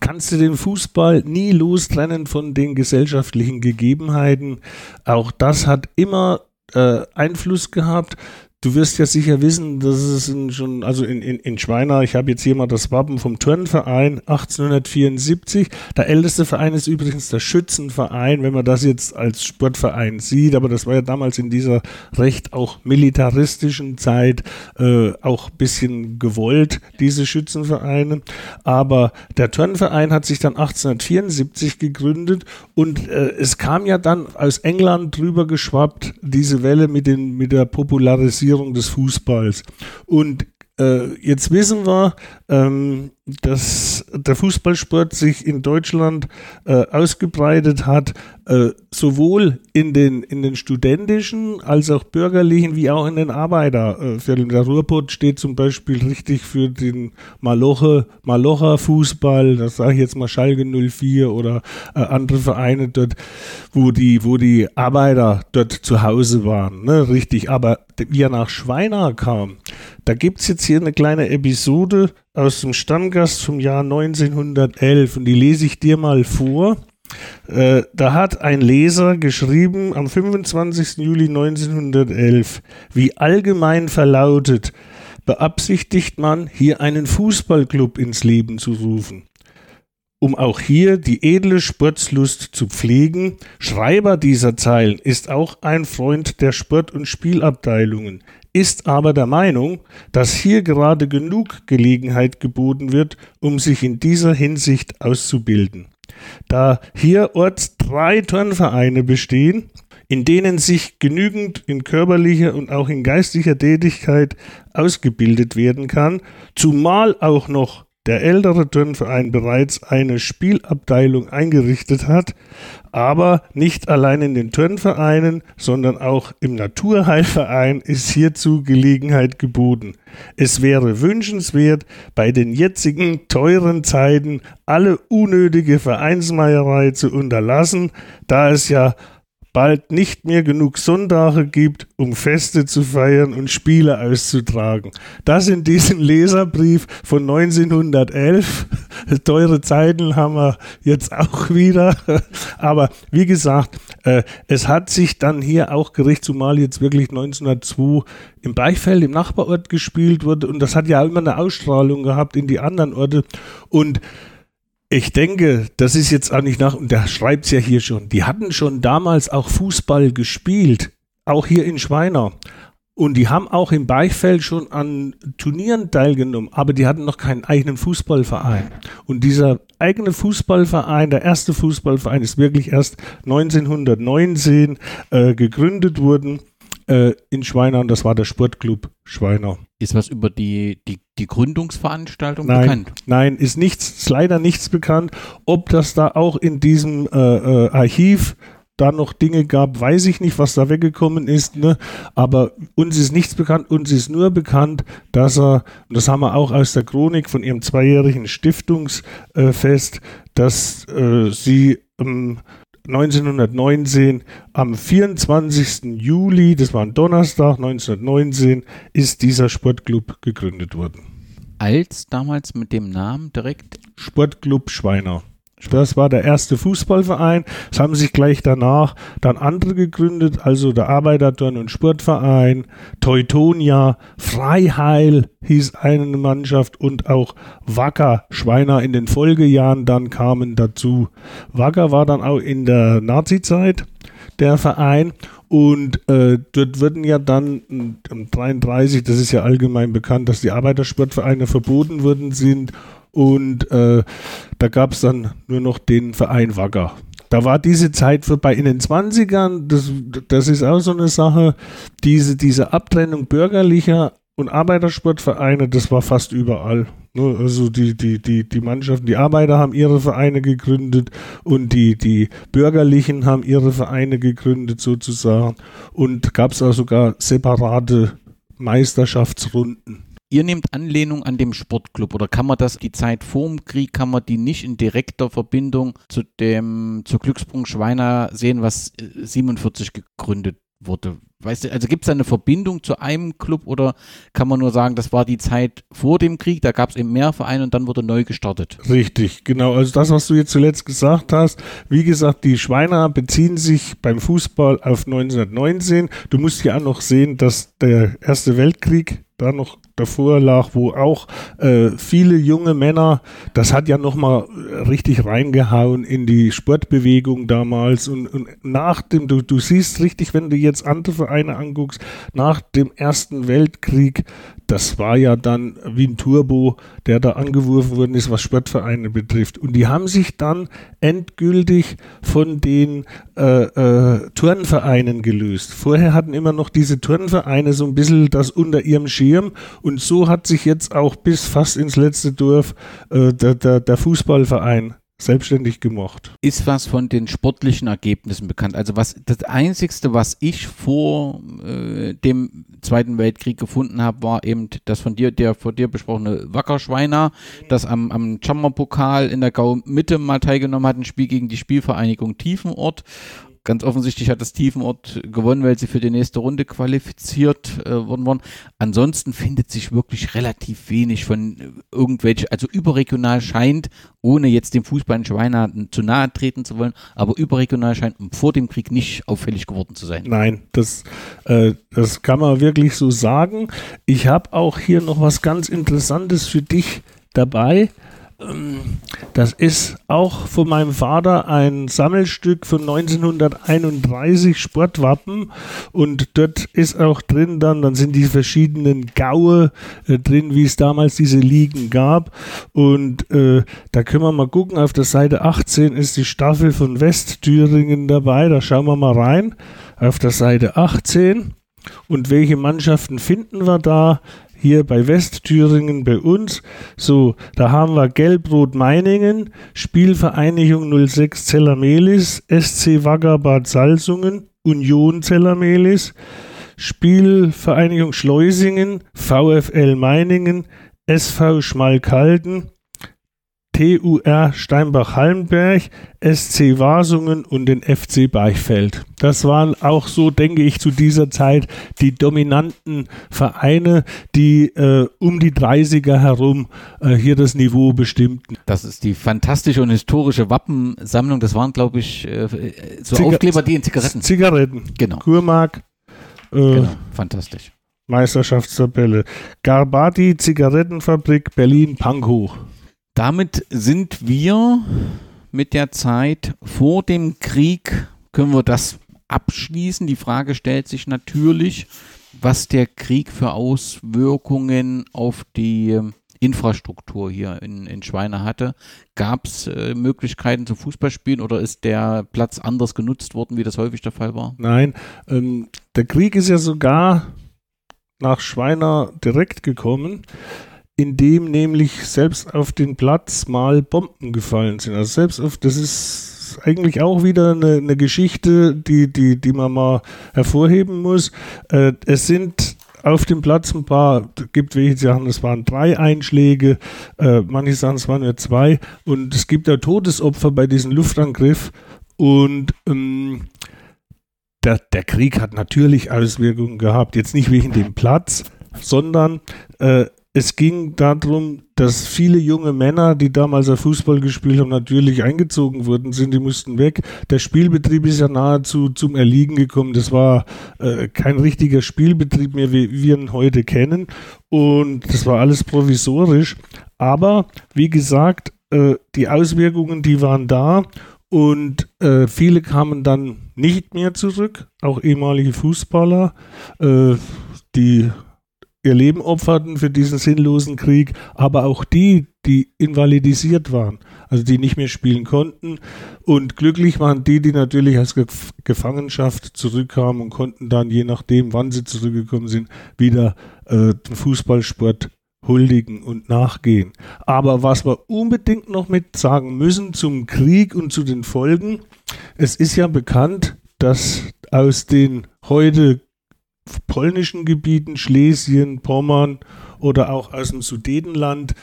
kannst du den Fußball nie lostrennen von den gesellschaftlichen Gegebenheiten. Auch das hat immer äh, Einfluss gehabt. Du wirst ja sicher wissen, dass es in schon, also in, in, in Schweiner, ich habe jetzt hier mal das Wappen vom Turnverein 1874. Der älteste Verein ist übrigens der Schützenverein, wenn man das jetzt als Sportverein sieht, aber das war ja damals in dieser recht auch militaristischen Zeit äh, auch bisschen gewollt, diese Schützenvereine. Aber der Turnverein hat sich dann 1874 gegründet und äh, es kam ja dann aus England drüber geschwappt, diese Welle mit, den, mit der Popularisierung Globalisierung des Fußballs. Und äh, jetzt wissen wir, ähm, dass der Fußballsport sich in Deutschland äh, ausgebreitet hat, äh, sowohl in den, in den studentischen als auch bürgerlichen wie auch in den Arbeitervierteln. Der Ruhrpott steht zum Beispiel richtig für den Maloche, Malocher Fußball, das sage ich jetzt mal Schalke 04 oder äh, andere Vereine dort, wo die, wo die Arbeiter dort zu Hause waren. Ne? Richtig, aber wie er nach Schweiner kam, da gibt es jetzt hier eine kleine Episode aus dem Stammgast vom Jahr 1911 und die lese ich dir mal vor. Äh, da hat ein Leser geschrieben am 25. Juli 1911, wie allgemein verlautet, beabsichtigt man, hier einen Fußballclub ins Leben zu rufen. Um auch hier die edle Sportslust zu pflegen, Schreiber dieser Zeilen ist auch ein Freund der Sport- und Spielabteilungen, ist aber der Meinung, dass hier gerade genug Gelegenheit geboten wird, um sich in dieser Hinsicht auszubilden. Da hier orts drei Turnvereine bestehen, in denen sich genügend in körperlicher und auch in geistlicher Tätigkeit ausgebildet werden kann, zumal auch noch der ältere Turnverein bereits eine Spielabteilung eingerichtet hat, aber nicht allein in den Turnvereinen, sondern auch im Naturheilverein ist hierzu Gelegenheit geboten. Es wäre wünschenswert, bei den jetzigen teuren Zeiten alle unnötige Vereinsmeierei zu unterlassen, da es ja bald nicht mehr genug Sonntage gibt, um Feste zu feiern und Spiele auszutragen. Das in diesem Leserbrief von 1911. Teure Zeiten haben wir jetzt auch wieder. Aber wie gesagt, äh, es hat sich dann hier auch gericht, zumal jetzt wirklich 1902 im Beichfeld, im Nachbarort gespielt wurde. Und das hat ja immer eine Ausstrahlung gehabt in die anderen Orte. Und ich denke, das ist jetzt nicht nach, und der schreibt es ja hier schon, die hatten schon damals auch Fußball gespielt, auch hier in Schweiner. Und die haben auch im Beichfeld schon an Turnieren teilgenommen, aber die hatten noch keinen eigenen Fußballverein. Und dieser eigene Fußballverein, der erste Fußballverein, ist wirklich erst 1919 äh, gegründet worden äh, in Schweiner und das war der Sportclub Schweiner. Ist was über die, die, die Gründungsveranstaltung nein, bekannt? Nein, ist nichts, ist leider nichts bekannt. Ob das da auch in diesem äh, äh, Archiv da noch Dinge gab, weiß ich nicht, was da weggekommen ist. Ne? Aber uns ist nichts bekannt. Uns ist nur bekannt, dass er, und das haben wir auch aus der Chronik von ihrem zweijährigen Stiftungsfest, dass äh, sie ähm, 1919 am 24. Juli, das war ein Donnerstag 1919, ist dieser Sportclub gegründet worden. Als damals mit dem Namen direkt Sportclub Schweiner. Das war der erste Fußballverein. Es haben sich gleich danach dann andere gegründet, also der Arbeiterturn- und Sportverein, Teutonia, Freiheil hieß eine Mannschaft und auch Wacker Schweiner in den Folgejahren dann kamen dazu. Wacker war dann auch in der Nazizeit der Verein und äh, dort würden ja dann um 33, das ist ja allgemein bekannt, dass die Arbeitersportvereine verboten worden sind und äh, da gab es dann nur noch den Verein Wagger. Da war diese Zeit vorbei. In den 20ern, das, das ist auch so eine Sache, diese, diese Abtrennung bürgerlicher und Arbeitersportvereine, das war fast überall. Ne? Also die, die, die, die Mannschaften, die Arbeiter haben ihre Vereine gegründet und die, die Bürgerlichen haben ihre Vereine gegründet sozusagen. Und gab es auch sogar separate Meisterschaftsrunden. Ihr nehmt Anlehnung an dem Sportclub oder kann man das die Zeit vor dem Krieg, kann man die nicht in direkter Verbindung zu dem zur Glücksprung Schweiner sehen, was 47 äh, gegründet wurde? Weißt du, also gibt es da eine Verbindung zu einem Club oder kann man nur sagen, das war die Zeit vor dem Krieg, da gab es eben mehr Vereine und dann wurde neu gestartet? Richtig, genau. Also das, was du jetzt zuletzt gesagt hast, wie gesagt, die Schweiner beziehen sich beim Fußball auf 1919. Du musst ja auch noch sehen, dass der Erste Weltkrieg da noch davor lag, wo auch äh, viele junge Männer, das hat ja nochmal richtig reingehauen in die Sportbewegung damals und, und nach dem, du, du siehst richtig, wenn du jetzt andere Vereine anguckst, nach dem Ersten Weltkrieg, das war ja dann wie ein Turbo, der da angeworfen worden ist, was Sportvereine betrifft. Und die haben sich dann endgültig von den äh, äh, Turnvereinen gelöst. Vorher hatten immer noch diese Turnvereine so ein bisschen das unter ihrem Schirm und so hat sich jetzt auch bis fast ins letzte Dorf äh, der, der, der Fußballverein selbstständig gemacht. Ist was von den sportlichen Ergebnissen bekannt? Also was das Einzigste, was ich vor äh, dem Zweiten Weltkrieg gefunden habe, war eben das von dir, der von dir besprochene Wackerschweiner, das am, am Chammerpokal in der Gau Mitte mal teilgenommen hat, ein Spiel gegen die Spielvereinigung Tiefenort Ganz offensichtlich hat das Tiefenort gewonnen, weil sie für die nächste Runde qualifiziert äh, worden waren. Ansonsten findet sich wirklich relativ wenig von irgendwelchen, also überregional scheint, ohne jetzt dem Fußball in Schweiner zu nahe treten zu wollen, aber überregional scheint vor dem Krieg nicht auffällig geworden zu sein. Nein, das, äh, das kann man wirklich so sagen. Ich habe auch hier noch was ganz Interessantes für dich dabei. Das ist auch von meinem Vater ein Sammelstück von 1931 Sportwappen. Und dort ist auch drin dann, dann sind die verschiedenen Gaue äh, drin, wie es damals diese Ligen gab. Und äh, da können wir mal gucken, auf der Seite 18 ist die Staffel von Westthüringen dabei, da schauen wir mal rein, auf der Seite 18 und welche Mannschaften finden wir da? Hier bei Westthüringen bei uns. So, da haben wir Gelbrot Meiningen, Spielvereinigung 06 Zellermelis, SC Wagger Bad Salzungen, Union Zellermelis, Spielvereinigung Schleusingen, VfL Meiningen, SV Schmalkalden, TUR Steinbach-Hallenberg, SC Wasungen und den FC Beichfeld. Das waren auch so, denke ich, zu dieser Zeit die dominanten Vereine, die äh, um die 30er herum äh, hier das Niveau bestimmten. Das ist die fantastische und historische Wappensammlung. Das waren, glaube ich, äh, so Ziga Aufkleber, die in Zigaretten. Zigaretten. Genau. Kurmark. Äh, Genau, fantastisch. Meisterschaftstabelle. Garbati Zigarettenfabrik Berlin Pankow. Damit sind wir mit der Zeit vor dem Krieg, können wir das abschließen. Die Frage stellt sich natürlich, was der Krieg für Auswirkungen auf die ähm, Infrastruktur hier in, in Schweine hatte. Gab es äh, Möglichkeiten zu Fußballspielen oder ist der Platz anders genutzt worden, wie das häufig der Fall war? Nein, ähm, der Krieg ist ja sogar nach Schweiner direkt gekommen, indem nämlich selbst auf den Platz mal Bomben gefallen sind. Also selbst auf, das ist eigentlich auch wieder eine, eine Geschichte, die, die, die man mal hervorheben muss. Äh, es sind auf dem Platz ein paar, gibt welche, die sagen, es waren drei Einschläge, äh, manche sagen, es waren nur zwei und es gibt ja Todesopfer bei diesem Luftangriff und ähm, der, der Krieg hat natürlich Auswirkungen gehabt, jetzt nicht wegen dem Platz, sondern äh, es ging darum, dass viele junge Männer, die damals Fußball gespielt haben, natürlich eingezogen worden sind, die mussten weg. Der Spielbetrieb ist ja nahezu zum Erliegen gekommen. Das war äh, kein richtiger Spielbetrieb mehr, wie wir ihn heute kennen. Und das war alles provisorisch. Aber wie gesagt, äh, die Auswirkungen, die waren da. Und äh, viele kamen dann nicht mehr zurück, auch ehemalige Fußballer, äh, die ihr Leben opferten für diesen sinnlosen Krieg, aber auch die, die invalidisiert waren, also die nicht mehr spielen konnten. Und glücklich waren die, die natürlich aus Gef Gefangenschaft zurückkamen und konnten dann, je nachdem, wann sie zurückgekommen sind, wieder äh, den Fußballsport huldigen und nachgehen. Aber was wir unbedingt noch mit sagen müssen zum Krieg und zu den Folgen, es ist ja bekannt, dass aus den heute polnischen Gebieten, Schlesien, Pommern oder auch aus dem Sudetenland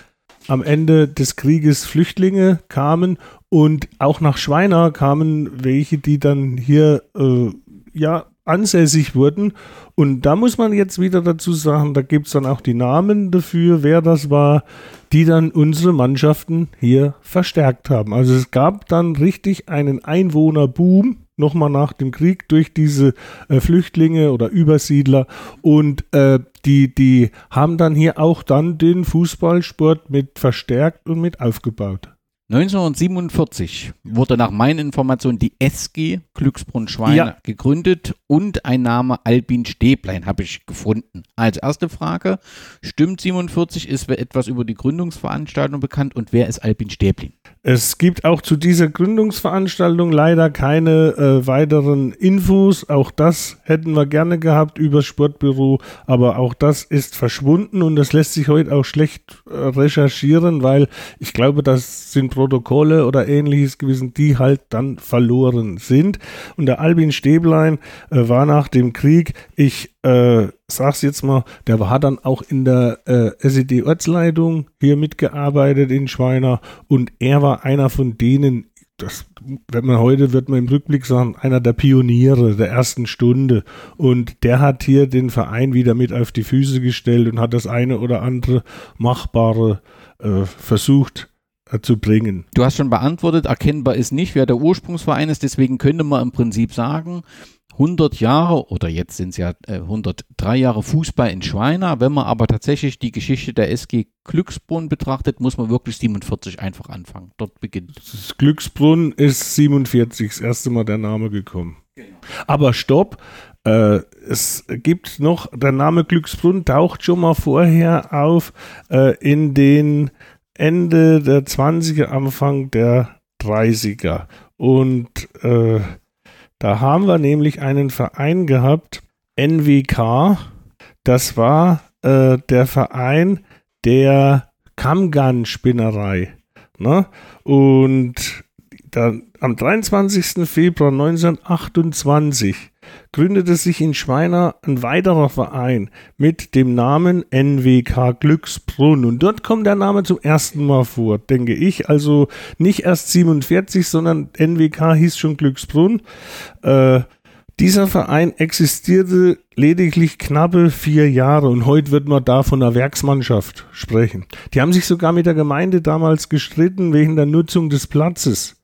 am Ende des Krieges Flüchtlinge kamen und auch nach Schweiner kamen welche, die dann hier äh, ja ansässig wurden. Und da muss man jetzt wieder dazu sagen, da gibt es dann auch die Namen dafür, wer das war, die dann unsere Mannschaften hier verstärkt haben. Also es gab dann richtig einen Einwohnerboom nochmal nach dem Krieg durch diese äh, Flüchtlinge oder Übersiedler und äh, die, die haben dann hier auch dann den Fußballsport mit verstärkt und mit aufgebaut. 1947 wurde nach meinen Informationen die SG Glücksbrunn-Schweine Ja. gegründet und ein Name Albin Stäblein habe ich gefunden. Als erste Frage, stimmt 47, ist etwas über die Gründungsveranstaltung bekannt und wer ist Albin Stäblein? Es gibt auch zu dieser Gründungsveranstaltung leider keine äh, weiteren Infos. Auch das hätten wir gerne gehabt über Sportbüro, aber auch das ist verschwunden und das lässt sich heute auch schlecht äh, recherchieren, weil ich glaube, das sind Protokolle oder ähnliches gewesen, die halt dann verloren sind. Und der Albin Stäblein äh, war nach dem Krieg, ich äh, sag's jetzt mal, der war dann auch in der äh, SED-Ortsleitung hier mitgearbeitet in Schweiner und er war einer von denen, das, wenn man heute, wird man im Rückblick sagen, einer der Pioniere der ersten Stunde. Und der hat hier den Verein wieder mit auf die Füße gestellt und hat das eine oder andere Machbare äh, versucht äh, zu bringen. Du hast schon beantwortet, erkennbar ist nicht, wer der Ursprungsverein ist, deswegen könnte man im Prinzip sagen, 100 Jahre oder jetzt sind es ja äh, 103 Jahre Fußball in Schweina. Wenn man aber tatsächlich die Geschichte der SG Glücksbrunn betrachtet, muss man wirklich 47 einfach anfangen. Dort beginnt. Das Glücksbrunn ist 47 das erste Mal der Name gekommen. Aber stopp, äh, es gibt noch, der Name Glücksbrunn taucht schon mal vorher auf äh, in den Ende der 20er, Anfang der 30er. Und äh, da haben wir nämlich einen Verein gehabt, NWK. Das war äh, der Verein der Kammgarn-Spinnerei. Ne? Und dann, am 23. Februar 1928 gründete sich in Schweiner ein weiterer Verein mit dem Namen NWK Glücksbrunn. Und dort kommt der Name zum ersten Mal vor, denke ich. Also nicht erst 47, sondern NWK hieß schon Glücksbrunn. Äh, dieser Verein existierte lediglich knappe vier Jahre und heute wird man da von einer Werksmannschaft sprechen. Die haben sich sogar mit der Gemeinde damals gestritten wegen der Nutzung des Platzes.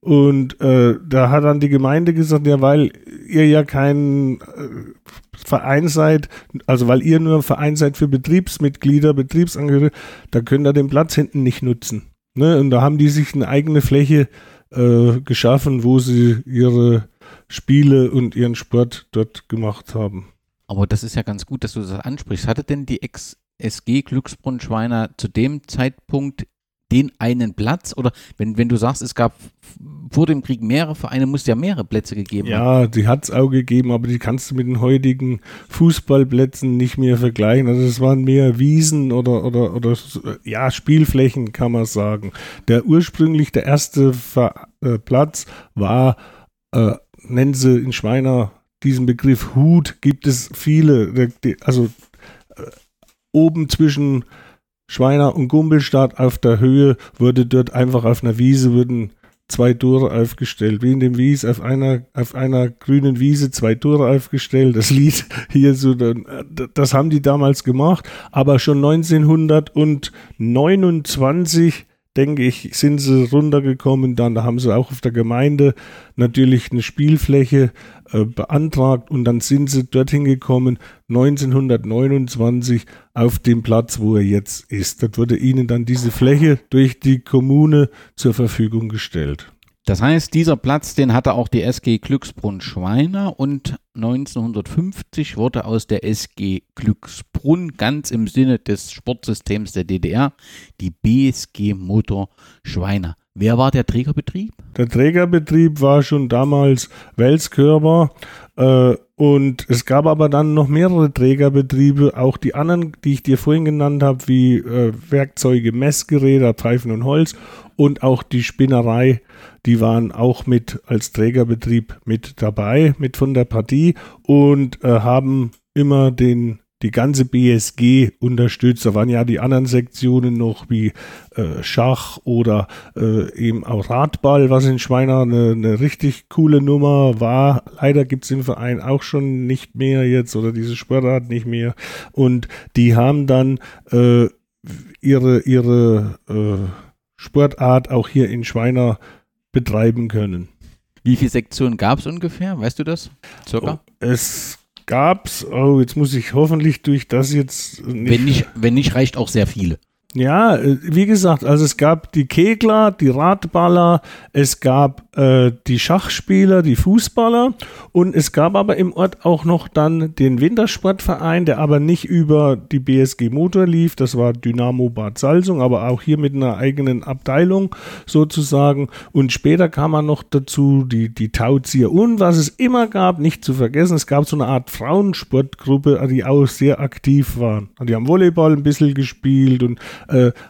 Und äh, da hat dann die Gemeinde gesagt, ja, weil ihr ja kein äh, Verein seid, also weil ihr nur ein Verein seid für Betriebsmitglieder, Betriebsangehörige, da könnt ihr den Platz hinten nicht nutzen. Ne? Und da haben die sich eine eigene Fläche äh, geschaffen, wo sie ihre Spiele und ihren Sport dort gemacht haben. Aber das ist ja ganz gut, dass du das ansprichst. Hatte denn die Ex-SG Glücksbrunn Schweiner zu dem Zeitpunkt den einen Platz? Oder wenn, wenn du sagst, es gab vor dem Krieg mehrere Vereine, muss ja mehrere Plätze gegeben ja, haben. Ja, die hat es auch gegeben, aber die kannst du mit den heutigen Fußballplätzen nicht mehr vergleichen. Also es waren mehr Wiesen oder, oder, oder ja, Spielflächen, kann man sagen. Der ursprünglich der erste Ver äh, Platz war äh, nennen sie in Schweiner diesen Begriff Hut, gibt es viele, also äh, oben zwischen Schweiner und Gumbelstadt auf der Höhe wurde dort einfach auf einer Wiese würden zwei Tore aufgestellt, wie in dem Wies auf einer, auf einer grünen Wiese zwei Tore aufgestellt. Das Lied hier so, das haben die damals gemacht, aber schon 1929 denke ich, sind sie runtergekommen. Dann haben sie auch auf der Gemeinde natürlich eine Spielfläche äh, beantragt und dann sind sie dorthin gekommen 1929 auf dem Platz, wo er jetzt ist. Dort wurde ihnen dann diese Fläche durch die Kommune zur Verfügung gestellt. Das heißt, dieser Platz, den hatte auch die SG Glücksbrunn Schweiner und 1950 wurde aus der SG Glücksbrunn ganz im Sinne des Sportsystems der DDR die BSG Motor Schweiner. Wer war der Trägerbetrieb? Der Trägerbetrieb war schon damals Welskörper äh, und es gab aber dann noch mehrere Trägerbetriebe, auch die anderen, die ich dir vorhin genannt habe, wie äh, Werkzeuge, Messgeräte, Pfeifen und Holz und auch die Spinnerei, die waren auch mit als Trägerbetrieb mit dabei, mit von der Partie und äh, haben immer den die ganze BSG unterstützt. Da waren ja die anderen Sektionen noch wie äh, Schach oder äh, eben auch Radball, was in Schweiner eine, eine richtig coole Nummer war. Leider gibt es im Verein auch schon nicht mehr jetzt oder diese Sportart nicht mehr. Und die haben dann äh, ihre, ihre äh, Sportart auch hier in Schweiner betreiben können. Wie viele Sektionen gab es ungefähr? Weißt du das? Circa? Oh, es gab's, oh, jetzt muss ich hoffentlich durch das jetzt nicht. Wenn nicht, wenn nicht reicht auch sehr viele. Ja, äh, wie gesagt, also es gab die Kegler, die Radballer, es gab äh, die Schachspieler, die Fußballer und es gab aber im Ort auch noch dann den Wintersportverein, der aber nicht über die BSG Motor lief, das war Dynamo Bad Salzung, aber auch hier mit einer eigenen Abteilung sozusagen und später kam man noch dazu die, die Tauzier und was es immer gab, nicht zu vergessen, es gab so eine Art Frauensportgruppe, die auch sehr aktiv waren. Die haben Volleyball ein bisschen gespielt und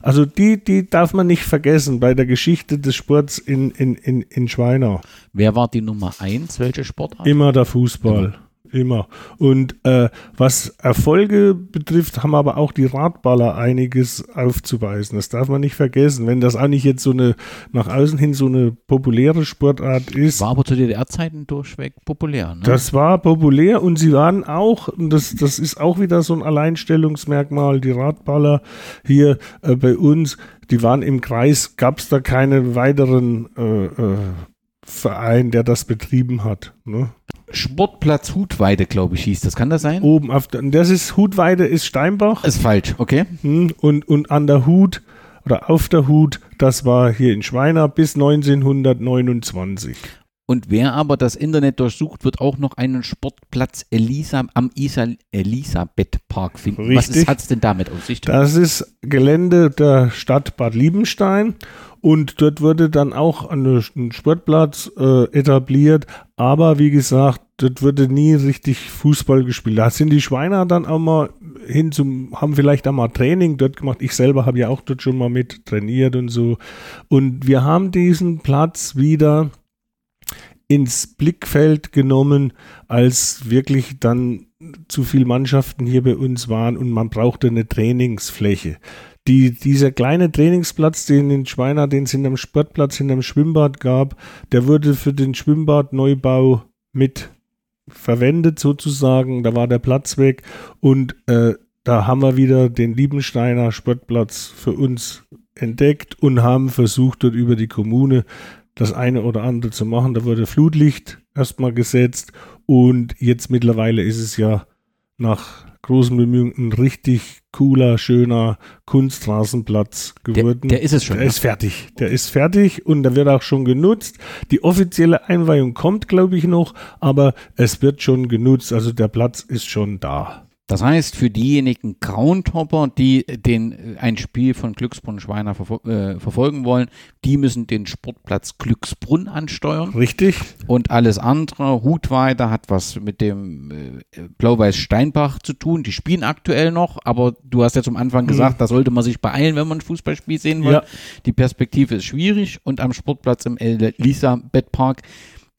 also die, die darf man nicht vergessen bei der Geschichte des Sports in, in, in, in Schweinau. Wer war die Nummer eins? Welche Sportart? Immer der Fußball. Immer. Immer. Und äh, was Erfolge betrifft, haben aber auch die Radballer einiges aufzuweisen. Das darf man nicht vergessen. Wenn das eigentlich jetzt so eine, nach außen hin so eine populäre Sportart ist. War aber zu DDR-Zeiten durchweg populär. Ne? Das war populär und sie waren auch, das, das ist auch wieder so ein Alleinstellungsmerkmal, die Radballer hier äh, bei uns, die waren im Kreis, gab es da keine weiteren äh, äh, Verein, der das betrieben hat. Ne? Sportplatz Hutweide, glaube ich, hieß das. Kann das sein? Oben auf der, das ist Hutweide ist Steinbach. Ist falsch, okay. Hm, und, und an der Hut oder auf der Hut, das war hier in Schweiner bis 1929. Und wer aber das Internet durchsucht, wird auch noch einen Sportplatz Elisa, am Isa, Elisabeth Park finden. Richtig. Was hat es denn damit auf sich? Das ist Gelände der Stadt Bad Liebenstein und dort wurde dann auch ein Sportplatz äh, etabliert. Aber wie gesagt, dort wurde nie richtig Fußball gespielt. Da sind die Schweiner dann auch mal hin zum, haben vielleicht einmal Training dort gemacht. Ich selber habe ja auch dort schon mal mit trainiert und so. Und wir haben diesen Platz wieder ins Blickfeld genommen, als wirklich dann zu viele Mannschaften hier bei uns waren und man brauchte eine Trainingsfläche. Die, dieser kleine Trainingsplatz, den in Schweiner, den es in einem Sportplatz in einem Schwimmbad gab, der wurde für den Schwimmbadneubau mit verwendet sozusagen. Da war der Platz weg und äh, da haben wir wieder den Liebensteiner Sportplatz für uns entdeckt und haben versucht, dort über die Kommune das eine oder andere zu machen. Da wurde Flutlicht erstmal gesetzt und jetzt mittlerweile ist es ja nach großem Bemühen ein richtig cooler, schöner Kunstrasenplatz geworden. Der, der ist es schon. Der ja. ist fertig. Der ist fertig und der wird auch schon genutzt. Die offizielle Einweihung kommt, glaube ich, noch, aber es wird schon genutzt. Also der Platz ist schon da. Das heißt, für diejenigen Groundhopper, die den, ein Spiel von Glücksbrunn Schweiner verfol äh, verfolgen wollen, die müssen den Sportplatz Glücksbrunn ansteuern. Richtig. Und alles andere, Hutweiter hat was mit dem äh, Blau-Weiß Steinbach zu tun. Die spielen aktuell noch, aber du hast ja zum Anfang mhm. gesagt, mhm. da sollte man sich beeilen, wenn man ein Fußballspiel sehen will. Ja. Die Perspektive ist schwierig und am Sportplatz im Elisabeth-Park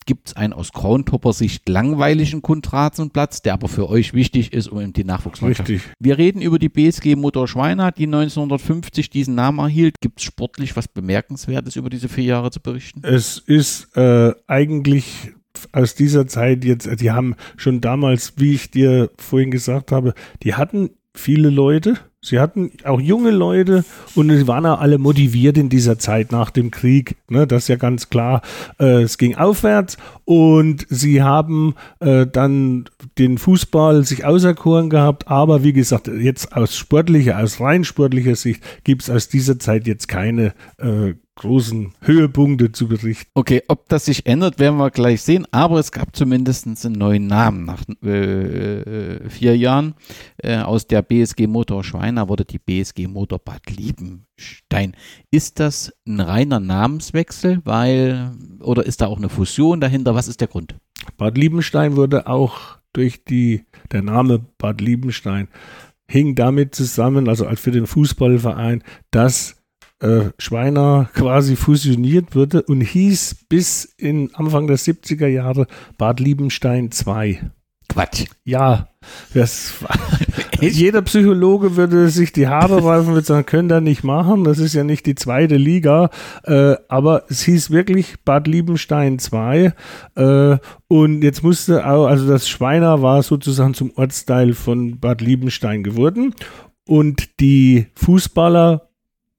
gibt es einen aus Groundhopper Sicht langweiligen Kunstrasenplatz, der aber für euch wichtig ist, um die Nachwuchsmannschaft. Richtig. Wir reden über die BSG Motor Schweiner, die 1950 diesen Namen erhielt. Gibt es sportlich was Bemerkenswertes über diese vier Jahre zu berichten? Es ist äh, eigentlich aus dieser Zeit jetzt, die haben schon damals, wie ich dir vorhin gesagt habe, die hatten viele Leute, Sie hatten auch junge Leute und sie waren auch alle motiviert in dieser Zeit nach dem Krieg. Ne, das ist ja ganz klar. Äh, es ging aufwärts und sie haben äh, dann den Fußball sich auserkoren gehabt. Aber wie gesagt, jetzt aus sportlicher, aus rein sportlicher Sicht gibt es aus dieser Zeit jetzt keine äh, großen Höhepunkte zu berichten. Okay, ob das sich ändert, werden wir gleich sehen, aber es gab zumindest einen neuen Namen nach äh, äh vier Jahren. Äh, aus der BSG Motor Schweiner wurde die BSG Motor Bad Liebenstein. Ist das ein reiner Namenswechsel, weil, oder ist da auch eine Fusion dahinter? Was ist der Grund? Bad Liebenstein wurde auch durch die, der Name Bad Liebenstein hing damit zusammen, also für den Fußballverein, dass äh, Schweiner quasi fusioniert wurde und hieß bis in Anfang der 70er Jahre Bad Liebenstein 2. Quatsch. Ja, das jeder Psychologe würde sich die Haare reifen und sagen, können da nicht machen, das ist ja nicht die zweite Liga, äh, aber es hieß wirklich Bad Liebenstein 2 äh, und jetzt musste auch, also das Schweiner war sozusagen zum Ortsteil von Bad Liebenstein geworden und die Fußballer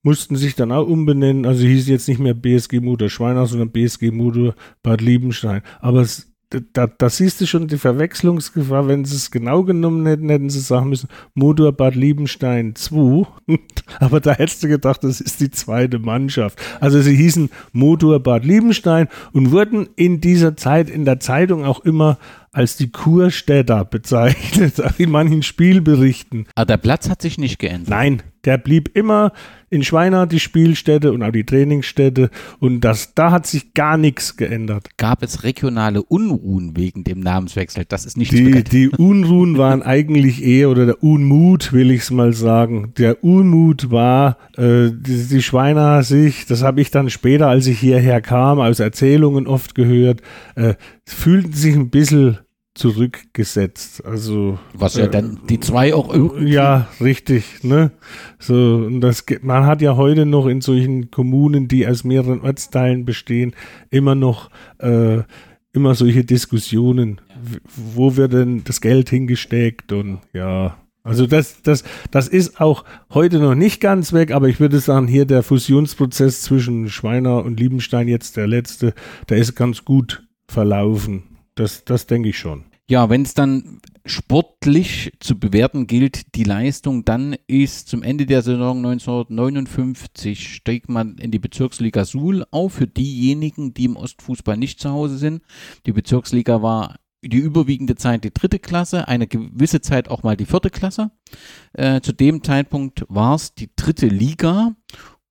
mussten sich dann auch umbenennen. Also hieß jetzt nicht mehr BSG Mutter Schweiner, sondern BSG Mutter Bad Liebenstein. Aber es, da, da siehst du schon die Verwechslungsgefahr. Wenn sie es genau genommen hätten, hätten sie sagen müssen, Motor Bad Liebenstein 2. Aber da hättest du gedacht, das ist die zweite Mannschaft. Also sie hießen Motor Bad Liebenstein und wurden in dieser Zeit in der Zeitung auch immer als die Kurstädter bezeichnet, in manchen Spielberichten. Aber der Platz hat sich nicht geändert. Nein, der blieb immer in Schweiner die Spielstätte und auch die Trainingsstätte und das, da hat sich gar nichts geändert. Gab es regionale Unruhen wegen dem Namenswechsel? Das ist nicht die, die Unruhen waren eigentlich eher, oder der Unmut will ich es mal sagen, der Unmut war, äh, die, die Schweiner sich, das habe ich dann später, als ich hierher kam, aus Erzählungen oft gehört, äh, fühlten sich ein bisschen zurückgesetzt. Also was ja äh, dann die zwei auch irgendwie ja richtig, ne? So und das man hat ja heute noch in solchen Kommunen, die aus mehreren Ortsteilen bestehen, immer noch äh, immer solche Diskussionen, wo wird denn das Geld hingesteckt und ja. Also das, das, das ist auch heute noch nicht ganz weg, aber ich würde sagen, hier der Fusionsprozess zwischen Schweiner und Liebenstein, jetzt der letzte, der ist ganz gut verlaufen. Das, das denke ich schon. Ja, wenn es dann sportlich zu bewerten gilt, die Leistung, dann ist zum Ende der Saison 1959 steigt man in die Bezirksliga Suhl auf für diejenigen, die im Ostfußball nicht zu Hause sind. Die Bezirksliga war die überwiegende Zeit die dritte Klasse, eine gewisse Zeit auch mal die vierte Klasse. Äh, zu dem Zeitpunkt war es die dritte Liga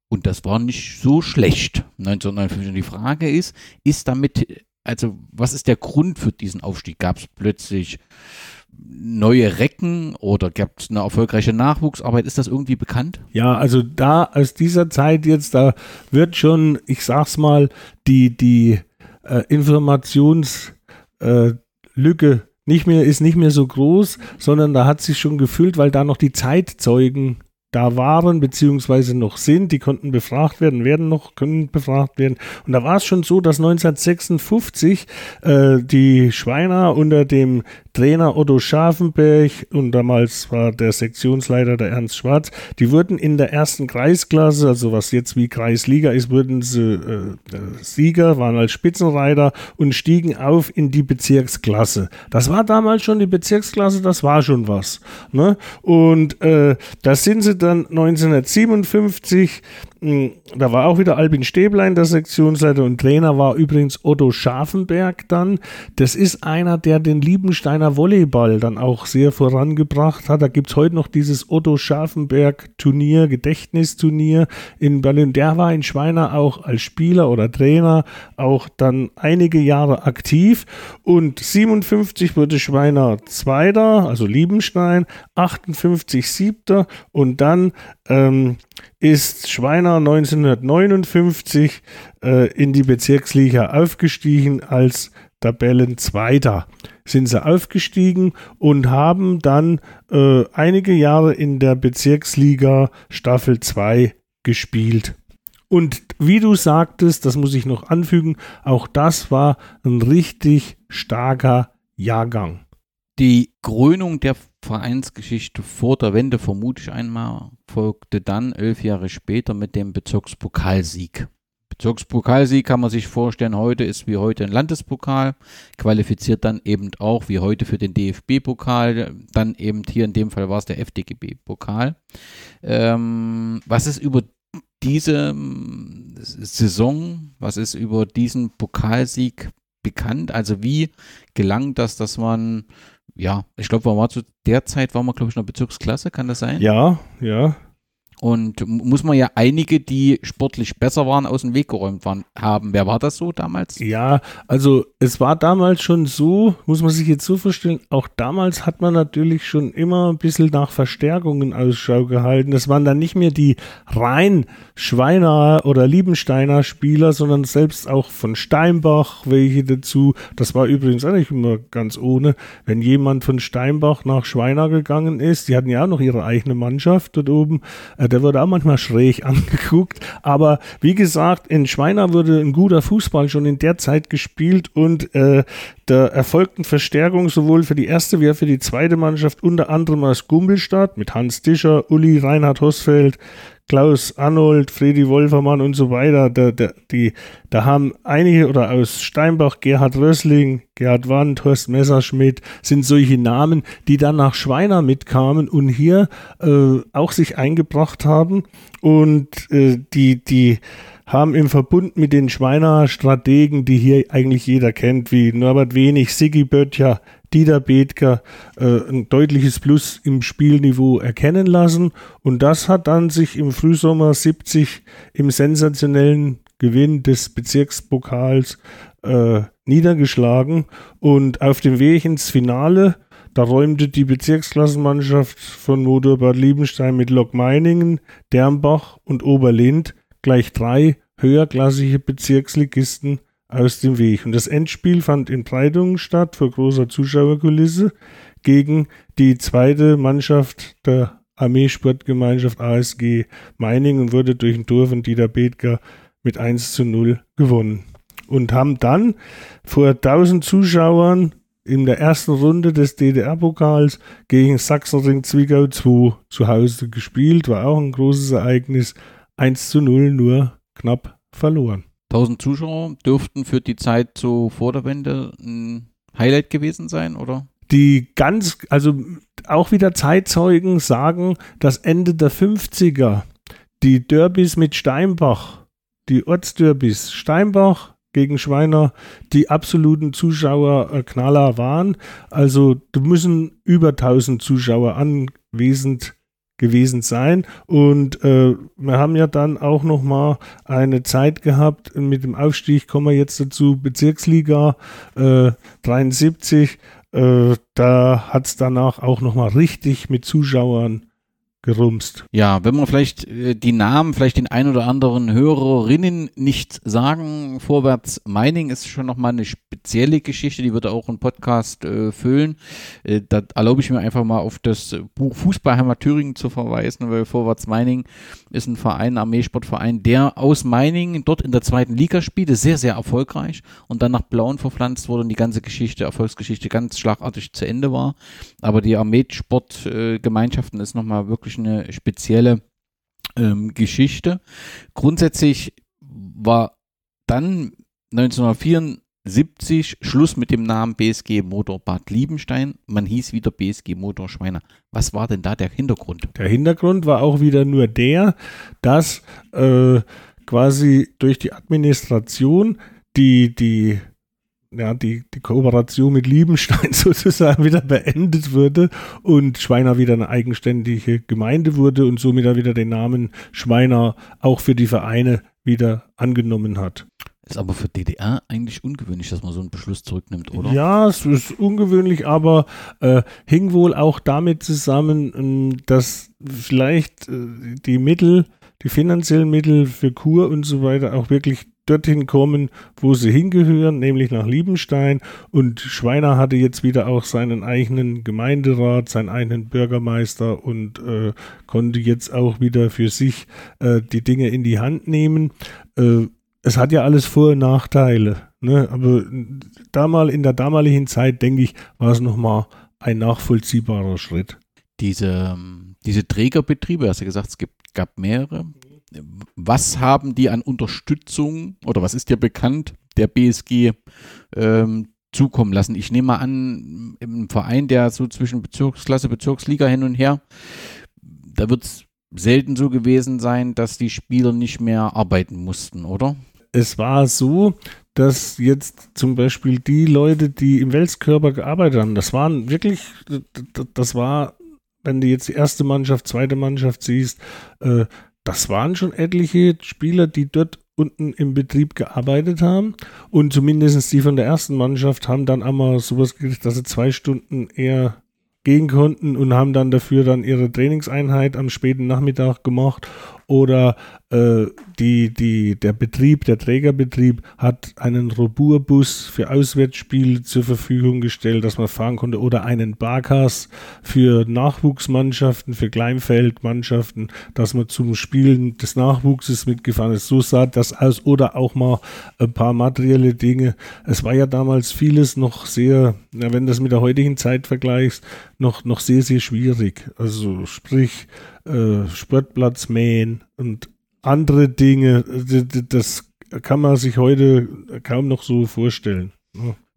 und das war nicht so schlecht 1959. Die Frage ist, ist damit also was ist der Grund für diesen Aufstieg? Gab es plötzlich neue Recken oder gab es eine erfolgreiche Nachwuchsarbeit? Ist das irgendwie bekannt? Ja, also da aus dieser Zeit jetzt, da wird schon, ich sag's mal, die, die äh, Informationslücke äh, nicht mehr, ist nicht mehr so groß, sondern da hat sich schon gefüllt, weil da noch die Zeitzeugen da waren beziehungsweise noch sind, die konnten befragt werden, werden noch, können befragt werden. Und da war es schon so, dass 1956 äh, die Schweiner unter dem Trainer Otto Scharfenberg und damals war der Sektionsleiter der Ernst Schwarz, die wurden in der ersten Kreisklasse, also was jetzt wie Kreisliga ist, wurden sie äh, Sieger, waren als Spitzenreiter und stiegen auf in die Bezirksklasse. Das war damals schon die Bezirksklasse, das war schon was. Ne? Und äh, da sind sie dann 1957 hm, da war auch wieder Albin Stäblein der Sektionsleiter und Trainer war übrigens Otto Scharfenberg dann. Das ist einer, der den Liebensteiner Volleyball dann auch sehr vorangebracht hat. Da gibt es heute noch dieses Otto Scharfenberg Turnier, Gedächtnisturnier in Berlin. Der war in Schweiner auch als Spieler oder Trainer auch dann einige Jahre aktiv und 57 wurde Schweiner Zweiter, also Liebenstein, 58 Siebter und dann ähm, ist Schweiner 1959 äh, in die Bezirksliga aufgestiegen als Tabellenzweiter. Sind sie aufgestiegen und haben dann äh, einige Jahre in der Bezirksliga Staffel 2 gespielt. Und wie du sagtest, das muss ich noch anfügen, auch das war ein richtig starker Jahrgang. Die Krönung der Vereinsgeschichte vor der Wende, vermute ich einmal, folgte dann elf Jahre später mit dem Bezirkspokalsieg. Bezirkspokalsieg kann man sich vorstellen, heute ist wie heute ein Landespokal, qualifiziert dann eben auch wie heute für den DFB-Pokal, dann eben hier in dem Fall war es der FDGB-Pokal. Ähm, was ist über diese ähm, Saison, was ist über diesen Pokalsieg bekannt? Also wie gelang das, dass man ja, ich glaube, war zu der Zeit war man, glaube ich, der Bezirksklasse, kann das sein? Ja, ja. Und muss man ja einige, die sportlich besser waren, aus dem Weg geräumt waren, haben. Wer war das so damals? Ja, also es war damals schon so, muss man sich jetzt so vorstellen, auch damals hat man natürlich schon immer ein bisschen nach Verstärkungen Ausschau gehalten. Das waren dann nicht mehr die rein Schweiner oder Liebensteiner Spieler, sondern selbst auch von Steinbach welche dazu. Das war übrigens nicht immer ganz ohne. Wenn jemand von Steinbach nach Schweiner gegangen ist, die hatten ja auch noch ihre eigene Mannschaft dort oben, äh, der wurde auch manchmal schräg angeguckt. Aber wie gesagt, in Schweiner wurde ein guter Fußball schon in der Zeit gespielt und äh, der erfolgten Verstärkung sowohl für die erste wie auch für die zweite Mannschaft unter anderem aus Gumbelstadt mit Hans Discher, Uli Reinhard Hosfeld, Klaus Arnold, Fredi Wolfermann und so weiter. Da, da, die, da haben einige oder aus Steinbach, Gerhard Rössling, Gerhard Wand, Horst Messerschmidt sind solche Namen, die dann nach Schweiner mitkamen und hier äh, auch sich eingebracht haben und äh, die, die haben im Verbund mit den Schweiner Strategen, die hier eigentlich jeder kennt, wie Norbert Wenig, Siggi Böttcher, Dieter Bethker äh, ein deutliches Plus im Spielniveau erkennen lassen. Und das hat dann sich im Frühsommer 70 im sensationellen Gewinn des Bezirkspokals äh, niedergeschlagen. Und auf dem Weg ins Finale, da räumte die Bezirksklassenmannschaft von Motor Bad Liebenstein mit Lok Meiningen, Dernbach und Oberlind gleich drei höherklassige Bezirksligisten aus dem Weg. Und das Endspiel fand in Breitungen statt, vor großer Zuschauerkulisse, gegen die zweite Mannschaft der Armeesportgemeinschaft ASG Meiningen und wurde durch ein Tor von Dieter Bethger mit 1 zu 0 gewonnen. Und haben dann vor 1000 Zuschauern in der ersten Runde des DDR-Pokals gegen Sachsenring Zwickau 2 zu Hause gespielt. War auch ein großes Ereignis. 1 zu 0 nur knapp verloren. 1000 Zuschauer dürften für die Zeit so vor der Wende ein Highlight gewesen sein, oder? Die ganz, also auch wieder Zeitzeugen sagen, dass Ende der 50er die Derbys mit Steinbach, die Ortsderbys Steinbach gegen Schweiner, die absoluten Zuschauerknaller waren. Also da müssen über 1000 Zuschauer anwesend gewesen sein. Und äh, wir haben ja dann auch noch mal eine Zeit gehabt mit dem Aufstieg, kommen wir jetzt dazu, Bezirksliga äh, 73. Äh, da hat es danach auch noch mal richtig mit Zuschauern gerumst. Ja, wenn wir vielleicht äh, die Namen, vielleicht den ein oder anderen Hörerinnen nicht sagen, Vorwärts Mining ist schon nochmal eine spezielle Geschichte, die wird auch ein Podcast äh, füllen. Äh, da erlaube ich mir einfach mal auf das Buch Fußballheimat Thüringen zu verweisen, weil Vorwärts Mining ist ein Verein, Armeesportverein, der aus Mining dort in der zweiten Liga spielte, sehr, sehr erfolgreich und dann nach Blauen verpflanzt wurde und die ganze Geschichte, Erfolgsgeschichte ganz schlagartig zu Ende war. Aber die Armeesportgemeinschaften ist nochmal wirklich wirklich eine spezielle ähm, Geschichte. Grundsätzlich war dann 1974 Schluss mit dem Namen BSG Motor Bad Liebenstein. Man hieß wieder BSG Motor Schweiner. Was war denn da der Hintergrund? Der Hintergrund war auch wieder nur der, dass äh, quasi durch die Administration die, die ja, die, die Kooperation mit Liebenstein sozusagen wieder beendet wurde und Schweiner wieder eine eigenständige Gemeinde wurde und somit er wieder den Namen Schweiner auch für die Vereine wieder angenommen hat. Ist aber für DDR eigentlich ungewöhnlich, dass man so einen Beschluss zurücknimmt, oder? Ja, es ist ungewöhnlich, aber äh, hing wohl auch damit zusammen, ähm, dass vielleicht äh, die Mittel, die finanziellen Mittel für Kur und so weiter auch wirklich dorthin kommen, wo sie hingehören, nämlich nach Liebenstein. Und Schweiner hatte jetzt wieder auch seinen eigenen Gemeinderat, seinen eigenen Bürgermeister und äh, konnte jetzt auch wieder für sich äh, die Dinge in die Hand nehmen. Äh, es hat ja alles Vor- und Nachteile. Ne? Aber damals, in der damaligen Zeit, denke ich, war es nochmal ein nachvollziehbarer Schritt. Diese, diese Trägerbetriebe, hast du gesagt, es gibt, gab mehrere was haben die an Unterstützung oder was ist dir bekannt der BSG ähm, zukommen lassen? Ich nehme mal an, im Verein, der so zwischen Bezirksklasse, Bezirksliga hin und her, da wird es selten so gewesen sein, dass die Spieler nicht mehr arbeiten mussten, oder? Es war so, dass jetzt zum Beispiel die Leute, die im Welskörper gearbeitet haben, das waren wirklich, das war, wenn du jetzt die erste Mannschaft, zweite Mannschaft siehst, äh, das waren schon etliche Spieler, die dort unten im Betrieb gearbeitet haben. Und zumindest die von der ersten Mannschaft haben dann einmal sowas gekriegt, dass sie zwei Stunden eher gehen konnten und haben dann dafür dann ihre Trainingseinheit am späten Nachmittag gemacht oder äh, die, die, der Betrieb, der Trägerbetrieb hat einen Roburbus für Auswärtsspiele zur Verfügung gestellt, dass man fahren konnte oder einen Barkas für Nachwuchsmannschaften, für Kleinfeldmannschaften, dass man zum Spielen des Nachwuchses mitgefahren ist. So sah das aus oder auch mal ein paar materielle Dinge. Es war ja damals vieles noch sehr, wenn du das mit der heutigen Zeit vergleichst, noch, noch sehr, sehr schwierig. Also sprich, äh, Sportplatz mähen und andere Dinge, das kann man sich heute kaum noch so vorstellen.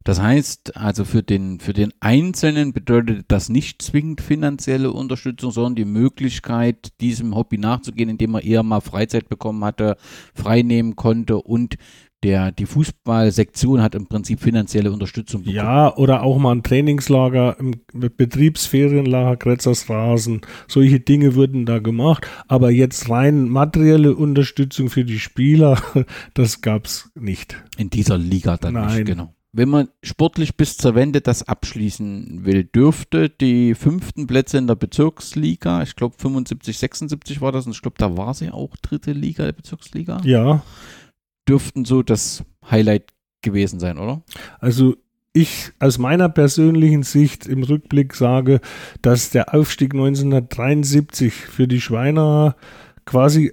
Das heißt, also für den, für den Einzelnen bedeutet das nicht zwingend finanzielle Unterstützung, sondern die Möglichkeit, diesem Hobby nachzugehen, indem er eher mal Freizeit bekommen hatte, frei nehmen konnte und der, die Fußballsektion hat im Prinzip finanzielle Unterstützung bekommen. Ja, oder auch mal ein Trainingslager, im Betriebsferienlager, Kretzers Rasen, solche Dinge wurden da gemacht, aber jetzt rein materielle Unterstützung für die Spieler, das gab es nicht. In dieser Liga dann Nein. nicht, genau. Wenn man sportlich bis zur Wende das abschließen will, dürfte die fünften Plätze in der Bezirksliga, ich glaube 75, 76 war das, und ich glaube, da war sie auch dritte Liga der Bezirksliga. Ja dürften so das Highlight gewesen sein, oder? Also ich aus meiner persönlichen Sicht im Rückblick sage, dass der Aufstieg 1973 für die Schweiner quasi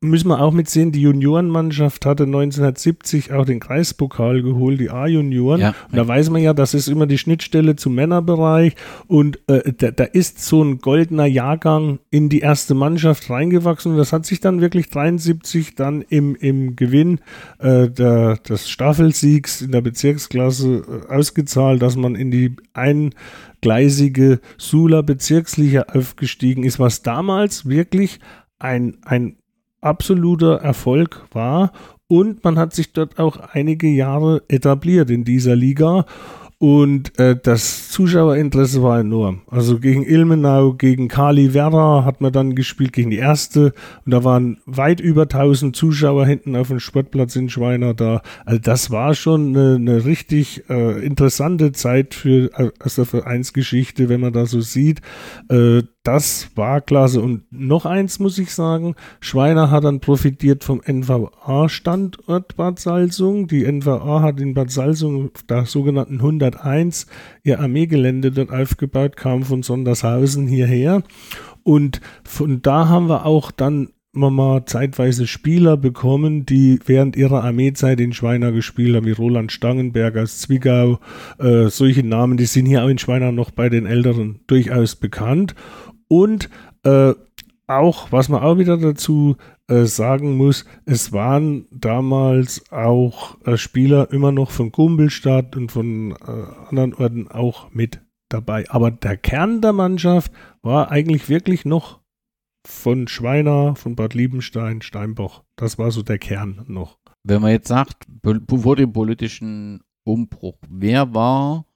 müssen wir auch mitsehen, die Juniorenmannschaft hatte 1970 auch den Kreispokal geholt, die A-Junioren. Ja, und da weiß man ja, das ist immer die Schnittstelle zum Männerbereich. Und äh, da, da, ist so ein goldener Jahrgang in die erste Mannschaft reingewachsen. Und das hat sich dann wirklich 73 dann im, im Gewinn äh, der, des Staffelsiegs in der Bezirksklasse äh, ausgezahlt, dass man in die eingleisige Sula Bezirksliga aufgestiegen ist, was damals wirklich ein, ein absoluter Erfolg war und man hat sich dort auch einige Jahre etabliert in dieser Liga. Und äh, das Zuschauerinteresse war enorm. Also gegen Ilmenau, gegen Kali Werra hat man dann gespielt, gegen die erste. Und da waren weit über 1000 Zuschauer hinten auf dem Sportplatz in Schweiner da. Also das war schon eine, eine richtig äh, interessante Zeit für äh, aus der Vereinsgeschichte, wenn man da so sieht. Äh, das war klasse. Und noch eins muss ich sagen, Schweiner hat dann profitiert vom NVA-Standort Bad Salzung. Die NVA hat in Bad Salzung der sogenannten 101 ihr Armeegelände dort aufgebaut, kam von Sondershausen hierher. Und von da haben wir auch dann mal zeitweise Spieler bekommen, die während ihrer Armeezeit in Schweiner gespielt haben, wie Roland Stangenberg aus Zwickau. Äh, solche Namen, die sind hier auch in Schweiner noch bei den Älteren durchaus bekannt. Und äh, auch, was man auch wieder dazu äh, sagen muss, es waren damals auch äh, Spieler immer noch von Kumpelstadt und von äh, anderen Orten auch mit dabei. Aber der Kern der Mannschaft war eigentlich wirklich noch von Schweiner, von Bad Liebenstein, Steinbach. Das war so der Kern noch. Wenn man jetzt sagt, vor dem politischen Umbruch, wer war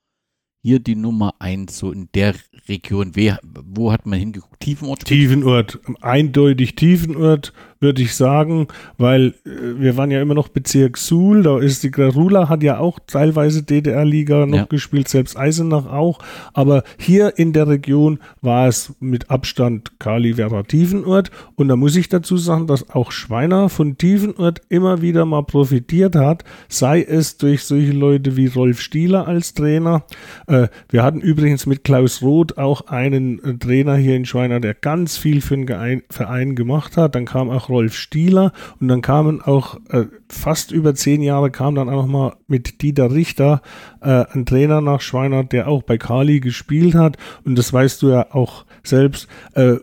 hier die Nummer eins so in der Region? Wer, wo hat man hingeguckt? Tiefenort? Tiefenort, eindeutig Tiefenort würde ich sagen, weil äh, wir waren ja immer noch Bezirk Suhl, da ist die Grarula hat ja auch teilweise DDR-Liga noch ja. gespielt, selbst Eisenach auch, aber hier in der Region war es mit Abstand Kali Vera Tiefenort und da muss ich dazu sagen, dass auch Schweiner von Tiefenort immer wieder mal profitiert hat, sei es durch solche Leute wie Rolf Stieler als Trainer. Äh, wir hatten übrigens mit Klaus Roth auch einen äh, Trainer hier in Schweiner, der ganz viel für den Verein gemacht hat. Dann kam auch Rolf Stieler und dann kamen auch äh, fast über zehn Jahre kam dann auch noch mal mit Dieter Richter äh, ein Trainer nach Schweinert, der auch bei Kali gespielt hat und das weißt du ja auch selbst. Äh,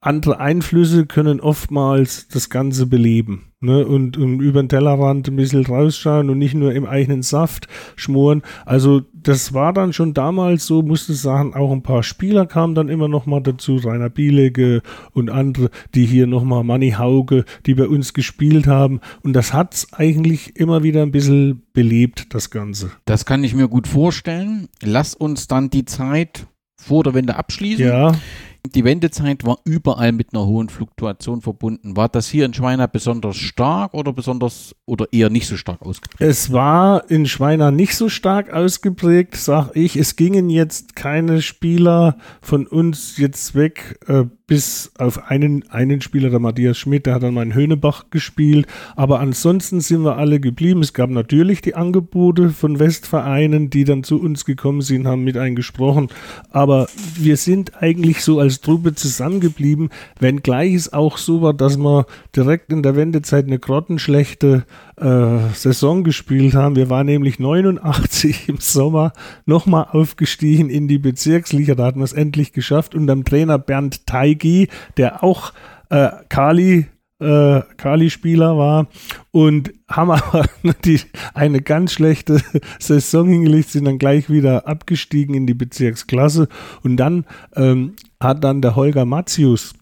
andere Einflüsse können oftmals das Ganze beleben. Ne, und, und über den Tellerrand ein bisschen rausschauen und nicht nur im eigenen Saft schmoren. Also das war dann schon damals so, musste sagen, auch ein paar Spieler kamen dann immer noch mal dazu, Rainer Bielege und andere, die hier noch mal Manni Hauge, die bei uns gespielt haben. Und das hat's eigentlich immer wieder ein bisschen belebt, das Ganze. Das kann ich mir gut vorstellen. Lass uns dann die Zeit vor der Wende abschließen. Ja. Die Wendezeit war überall mit einer hohen Fluktuation verbunden. War das hier in Schweiner besonders stark oder besonders oder eher nicht so stark ausgeprägt? Es war in Schweiner nicht so stark ausgeprägt, sag ich. Es gingen jetzt keine Spieler von uns jetzt weg, äh, bis auf einen, einen Spieler, der Matthias Schmidt, der hat dann mal in Höhnebach gespielt. Aber ansonsten sind wir alle geblieben. Es gab natürlich die Angebote von Westvereinen, die dann zu uns gekommen sind, haben mit eingesprochen. Aber wir sind eigentlich so als Truppe zusammengeblieben, wenngleich es auch so war, dass wir direkt in der Wendezeit eine grottenschlechte äh, Saison gespielt haben. Wir waren nämlich 89 im Sommer nochmal aufgestiegen in die Bezirksliga. Da hatten wir es endlich geschafft. Und am Trainer Bernd Teigi, der auch äh, Kali äh, Kali-Spieler war und haben aber die, eine ganz schlechte Saison hingelegt, sind dann gleich wieder abgestiegen in die Bezirksklasse und dann ähm, hat dann der Holger Matzius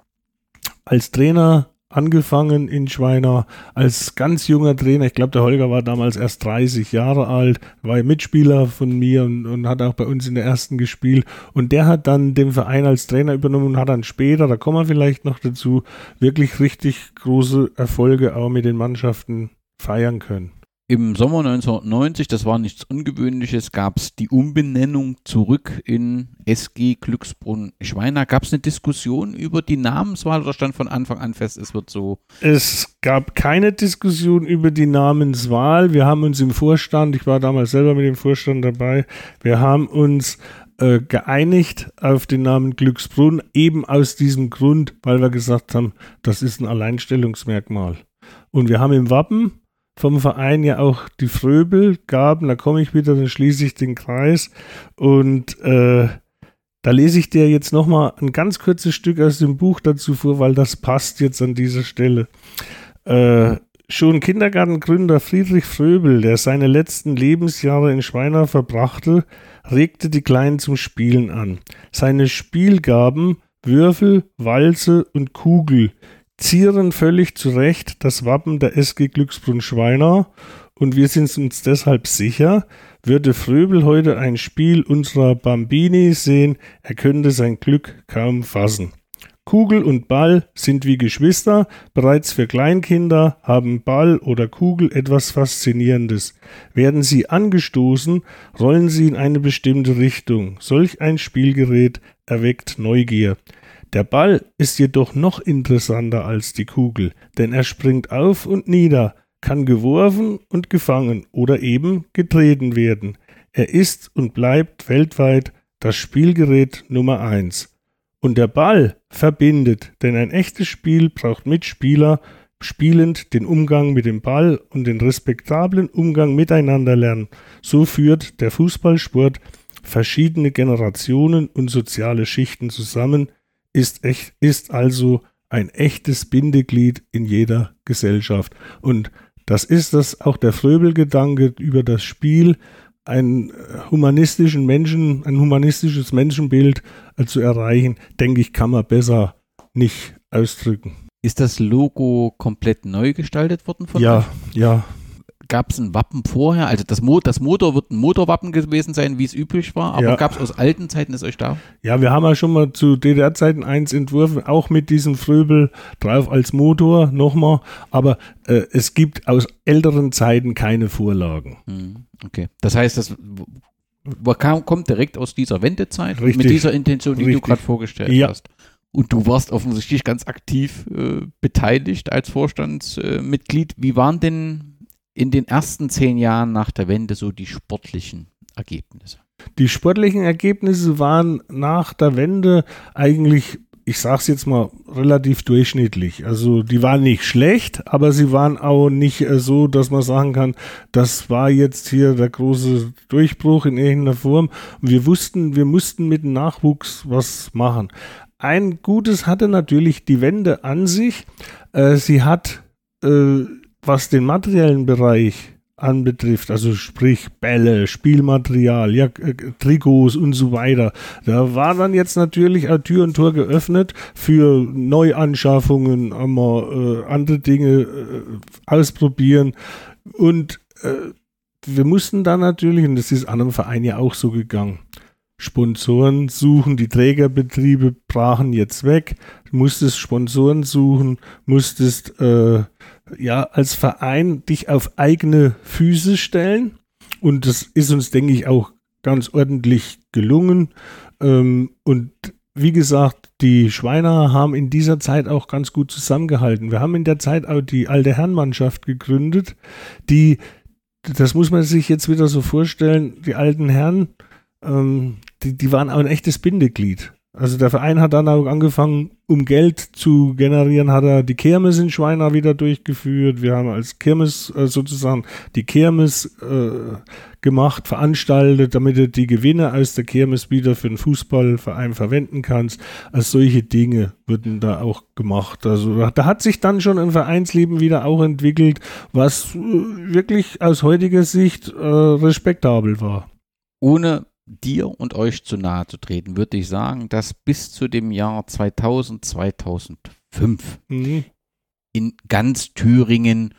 als Trainer angefangen in Schweiner als ganz junger Trainer. Ich glaube, der Holger war damals erst 30 Jahre alt, war Mitspieler von mir und, und, hat auch bei uns in der ersten gespielt. Und der hat dann den Verein als Trainer übernommen und hat dann später, da kommen wir vielleicht noch dazu, wirklich richtig große Erfolge auch mit den Mannschaften feiern können. Im Sommer 1990, das war nichts Ungewöhnliches, gab es die Umbenennung zurück in SG Glücksbrunn Schweiner. Gab es eine Diskussion über die Namenswahl oder stand von Anfang an fest, es wird so? Es gab keine Diskussion über die Namenswahl. Wir haben uns im Vorstand, ich war damals selber mit dem Vorstand dabei, wir haben uns äh, geeinigt auf den Namen Glücksbrunn, eben aus diesem Grund, weil wir gesagt haben, das ist ein Alleinstellungsmerkmal. Und wir haben im Wappen vom Verein ja auch die Fröbel gaben. Da komme ich wieder, dann schließe ich den Kreis. Und äh, da lese ich dir jetzt nochmal ein ganz kurzes Stück aus dem Buch dazu vor, weil das passt jetzt an dieser Stelle. Äh, schon Kindergartengründer Friedrich Fröbel, der seine letzten Lebensjahre in Schweiner verbrachte, regte die Kleinen zum Spielen an. Seine Spielgaben Würfel, Walze und Kugel zieren völlig zu Recht das Wappen der SG Glücksbrunn Schweiner und wir sind uns deshalb sicher, würde Fröbel heute ein Spiel unserer Bambini sehen, er könnte sein Glück kaum fassen. Kugel und Ball sind wie Geschwister, bereits für Kleinkinder haben Ball oder Kugel etwas Faszinierendes. Werden sie angestoßen, rollen sie in eine bestimmte Richtung. Solch ein Spielgerät erweckt Neugier. Der Ball ist jedoch noch interessanter als die Kugel, denn er springt auf und nieder, kann geworfen und gefangen oder eben getreten werden. Er ist und bleibt weltweit das Spielgerät Nummer eins. Und der Ball verbindet, denn ein echtes Spiel braucht Mitspieler, spielend den Umgang mit dem Ball und den respektablen Umgang miteinander lernen. So führt der Fußballsport verschiedene Generationen und soziale Schichten zusammen, ist, echt, ist also ein echtes Bindeglied in jeder Gesellschaft. Und das ist das auch der Fröbel-Gedanke über das Spiel, einen humanistischen Menschen, ein humanistisches Menschenbild äh, zu erreichen, denke ich, kann man besser nicht ausdrücken. Ist das Logo komplett neu gestaltet worden von Ja, euch? ja gab es ein Wappen vorher? Also das, Mo das Motor wird ein Motorwappen gewesen sein, wie es üblich war, aber ja. gab es aus alten Zeiten, ist euch da? Ja, wir haben ja schon mal zu DDR-Zeiten eins entworfen, auch mit diesem Fröbel drauf als Motor nochmal, aber äh, es gibt aus älteren Zeiten keine Vorlagen. Hm, okay, das heißt, das kommt direkt aus dieser Wendezeit Richtig. mit dieser Intention, die Richtig. du gerade vorgestellt ja. hast. Und du warst offensichtlich ganz aktiv äh, beteiligt als Vorstandsmitglied. Äh, Wie waren denn in den ersten zehn Jahren nach der Wende so die sportlichen Ergebnisse? Die sportlichen Ergebnisse waren nach der Wende eigentlich, ich sage es jetzt mal, relativ durchschnittlich. Also die waren nicht schlecht, aber sie waren auch nicht äh, so, dass man sagen kann, das war jetzt hier der große Durchbruch in irgendeiner Form. wir wussten, wir mussten mit dem Nachwuchs was machen. Ein Gutes hatte natürlich die Wende an sich. Äh, sie hat äh, was den materiellen Bereich anbetrifft, also sprich Bälle, Spielmaterial, ja, äh, Trikots und so weiter. Da war dann jetzt natürlich auch Tür und Tor geöffnet für Neuanschaffungen, einmal äh, andere Dinge äh, ausprobieren und äh, wir mussten dann natürlich, und das ist anderen Vereinen ja auch so gegangen, Sponsoren suchen, die Trägerbetriebe brachen jetzt weg, musstest Sponsoren suchen, musstest äh, ja als Verein dich auf eigene Füße stellen und das ist uns, denke ich, auch ganz ordentlich gelungen ähm, und wie gesagt, die Schweiner haben in dieser Zeit auch ganz gut zusammengehalten. Wir haben in der Zeit auch die alte Herrenmannschaft gegründet, die, das muss man sich jetzt wieder so vorstellen, die alten Herren, ähm, die, die waren auch ein echtes Bindeglied. Also der Verein hat dann auch angefangen, um Geld zu generieren, hat er die Kirmes in Schweiner wieder durchgeführt. Wir haben als Kirmes äh, sozusagen die Kirmes äh, gemacht, veranstaltet, damit du die Gewinne aus der Kirmes wieder für den Fußballverein verwenden kannst. Also solche Dinge wurden da auch gemacht. Also da hat sich dann schon ein Vereinsleben wieder auch entwickelt, was äh, wirklich aus heutiger Sicht äh, respektabel war. Ohne dir und euch zu nahe zu treten, würde ich sagen, dass bis zu dem Jahr 2000, 2005 mhm. in ganz Thüringen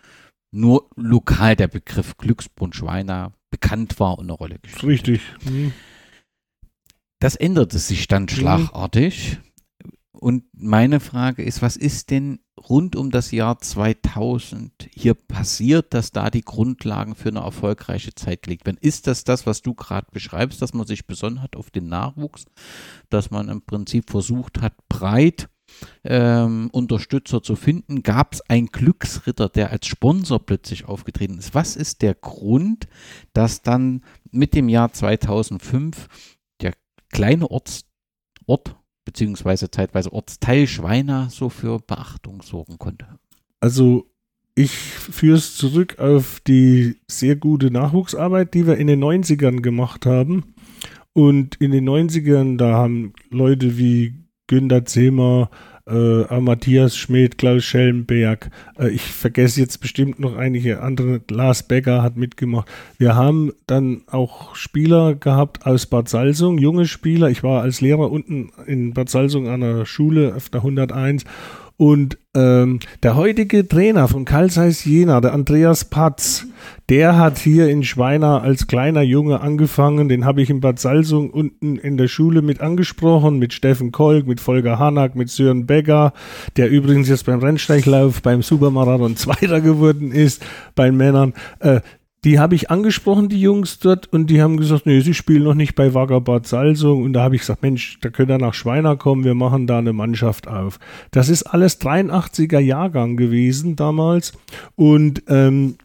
nur lokal der Begriff Glücksbrunn-Schweiner bekannt war und eine Rolle gespielt. Richtig. Mhm. Das änderte sich dann mhm. schlagartig. Und meine Frage ist, was ist denn rund um das Jahr 2000 hier passiert, dass da die Grundlagen für eine erfolgreiche Zeit gelegt werden? Ist das das, was du gerade beschreibst, dass man sich besonnen hat auf den Nachwuchs, dass man im Prinzip versucht hat, breit ähm, Unterstützer zu finden? Gab es einen Glücksritter, der als Sponsor plötzlich aufgetreten ist? Was ist der Grund, dass dann mit dem Jahr 2005 der kleine Orts, Ort beziehungsweise zeitweise Ortsteil Schweiner so für Beachtung sorgen konnte? Also ich führe es zurück auf die sehr gute Nachwuchsarbeit, die wir in den 90ern gemacht haben. Und in den 90ern, da haben Leute wie Günter Zehmer, äh, Matthias Schmidt, Klaus Schellenberg. Äh, ich vergesse jetzt bestimmt noch einige andere. Lars Becker hat mitgemacht. Wir haben dann auch Spieler gehabt aus Bad Salzung, junge Spieler. Ich war als Lehrer unten in Bad Salzung an der Schule auf der 101 Und ähm, der heutige Trainer von Karl Zeiss Jena, der Andreas Patz, der hat hier in Schweiner als kleiner Junge angefangen. Den habe ich in Bad Salzung unten in der Schule mit angesprochen, mit Steffen Kolk, mit Volker Hanak, mit Sören Becker, der übrigens jetzt beim Rennsteiglauf beim Supermarathon Zweiter geworden ist, bei Männern. Äh, die habe ich angesprochen, die Jungs dort, und die haben gesagt, nee, sie spielen noch nicht bei Wacker Bad Salzung. Und da habe ich gesagt, Mensch, da könnt ihr nach Schweiner kommen, wir machen da eine Mannschaft auf. Das ist alles 83er Jahrgang gewesen damals. Und ähm,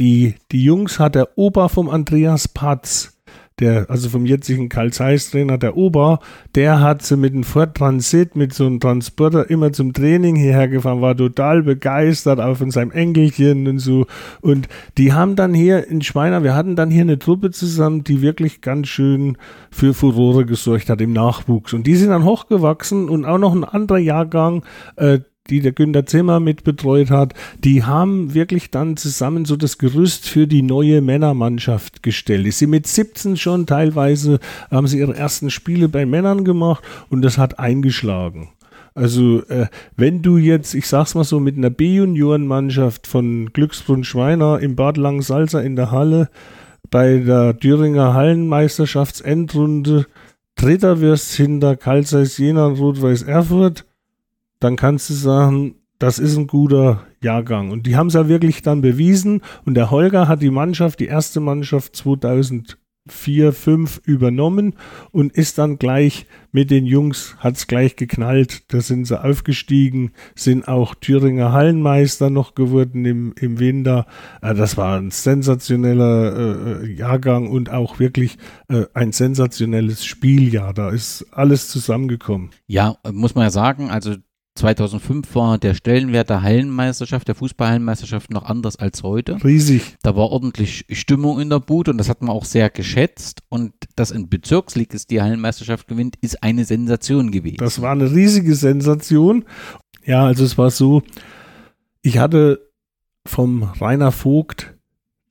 die, die Jungs hat der Opa vom Andreas Patz der, also vom jetzigen Karl Zeiss Trainer, der Ober, der hat sie mit dem Ford Transit, mit so einem Transporter immer zum Training hierher gefahren, war total begeistert, auch von seinem Enkelchen und so. Und die haben dann hier in Schweiner, wir hatten dann hier eine Truppe zusammen, die wirklich ganz schön für Furore gesorgt hat im Nachwuchs. Und die sind dann hochgewachsen und auch noch ein anderer Jahrgang, äh, die der Günter Zimmer mitbetreut hat, die haben wirklich dann zusammen so das Gerüst für die neue Männermannschaft gestellt. Die sind mit 17 schon teilweise, haben sie ihre ersten Spiele bei Männern gemacht und das hat eingeschlagen. Also, äh, wenn du jetzt, ich sag's mal so, mit einer B-Junioren-Mannschaft von Glücksbrunn Schweiner im Bad Langensalza in der Halle bei der Thüringer Hallenmeisterschaftsendrunde Dritter wirst hinter Karl Jena und Rot-Weiß Erfurt, dann kannst du sagen, das ist ein guter Jahrgang. Und die haben es ja wirklich dann bewiesen. Und der Holger hat die Mannschaft, die erste Mannschaft 2004, 2005 übernommen und ist dann gleich mit den Jungs, hat es gleich geknallt. Da sind sie aufgestiegen, sind auch Thüringer Hallenmeister noch geworden im, im Winter. Äh, das war ein sensationeller äh, Jahrgang und auch wirklich äh, ein sensationelles Spieljahr. Da ist alles zusammengekommen. Ja, muss man ja sagen, also 2005 war der Stellenwert der Hallenmeisterschaft, der Fußballhallenmeisterschaft noch anders als heute. Riesig. Da war ordentlich Stimmung in der Bude und das hat man auch sehr geschätzt. Und dass ein Bezirksligist die Hallenmeisterschaft gewinnt, ist eine Sensation gewesen. Das war eine riesige Sensation. Ja, also es war so, ich hatte vom Rainer Vogt,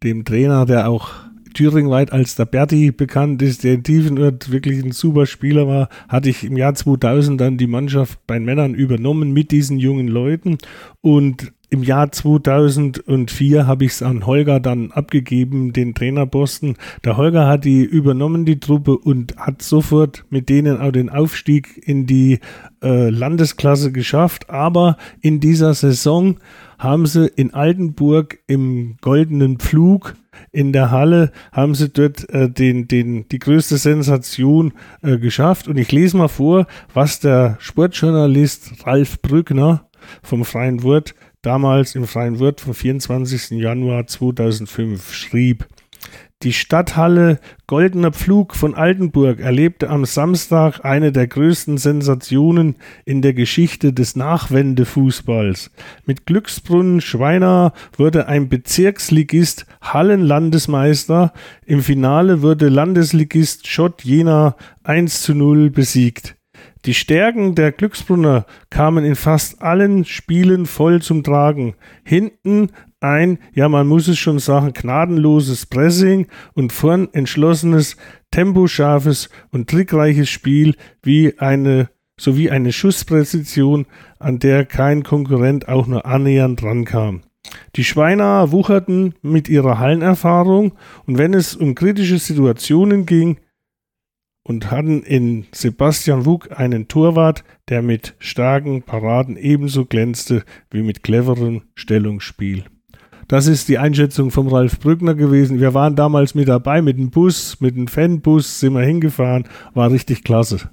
dem Trainer, der auch thüringweit als der Berti bekannt ist, der in Tiefenort wirklich ein super Spieler war, hatte ich im Jahr 2000 dann die Mannschaft bei den Männern übernommen mit diesen jungen Leuten und im Jahr 2004 habe ich es an Holger dann abgegeben, den Trainerposten. Der Holger hat die übernommen, die Truppe, und hat sofort mit denen auch den Aufstieg in die äh, Landesklasse geschafft. Aber in dieser Saison haben sie in Altenburg im Goldenen Pflug in der Halle haben sie dort äh, den, den, die größte Sensation äh, geschafft. Und ich lese mal vor, was der Sportjournalist Ralf Brückner vom Freien Wort damals im Freien Wort vom 24. Januar 2005 schrieb. Die Stadthalle Goldener Pflug von Altenburg erlebte am Samstag eine der größten Sensationen in der Geschichte des Nachwendefußballs. Mit Glücksbrunnen Schweiner wurde ein Bezirksligist Hallenlandesmeister. Im Finale wurde Landesligist Schott Jena 1 zu 0 besiegt. Die Stärken der Glücksbrunner kamen in fast allen Spielen voll zum Tragen. Hinten ein, ja man muss es schon sagen, gnadenloses Pressing und vorn entschlossenes, temposcharfes und trickreiches Spiel wie eine sowie eine Schusspräzision, an der kein Konkurrent auch nur annähernd rankam. Die Schweiner wucherten mit ihrer Hallenerfahrung und wenn es um kritische Situationen ging, und hatten in Sebastian Wug einen Torwart, der mit starken Paraden ebenso glänzte wie mit cleverem Stellungsspiel. Das ist die Einschätzung vom Ralf Brückner gewesen. Wir waren damals mit dabei mit dem Bus, mit dem Fanbus sind wir hingefahren, war richtig klasse.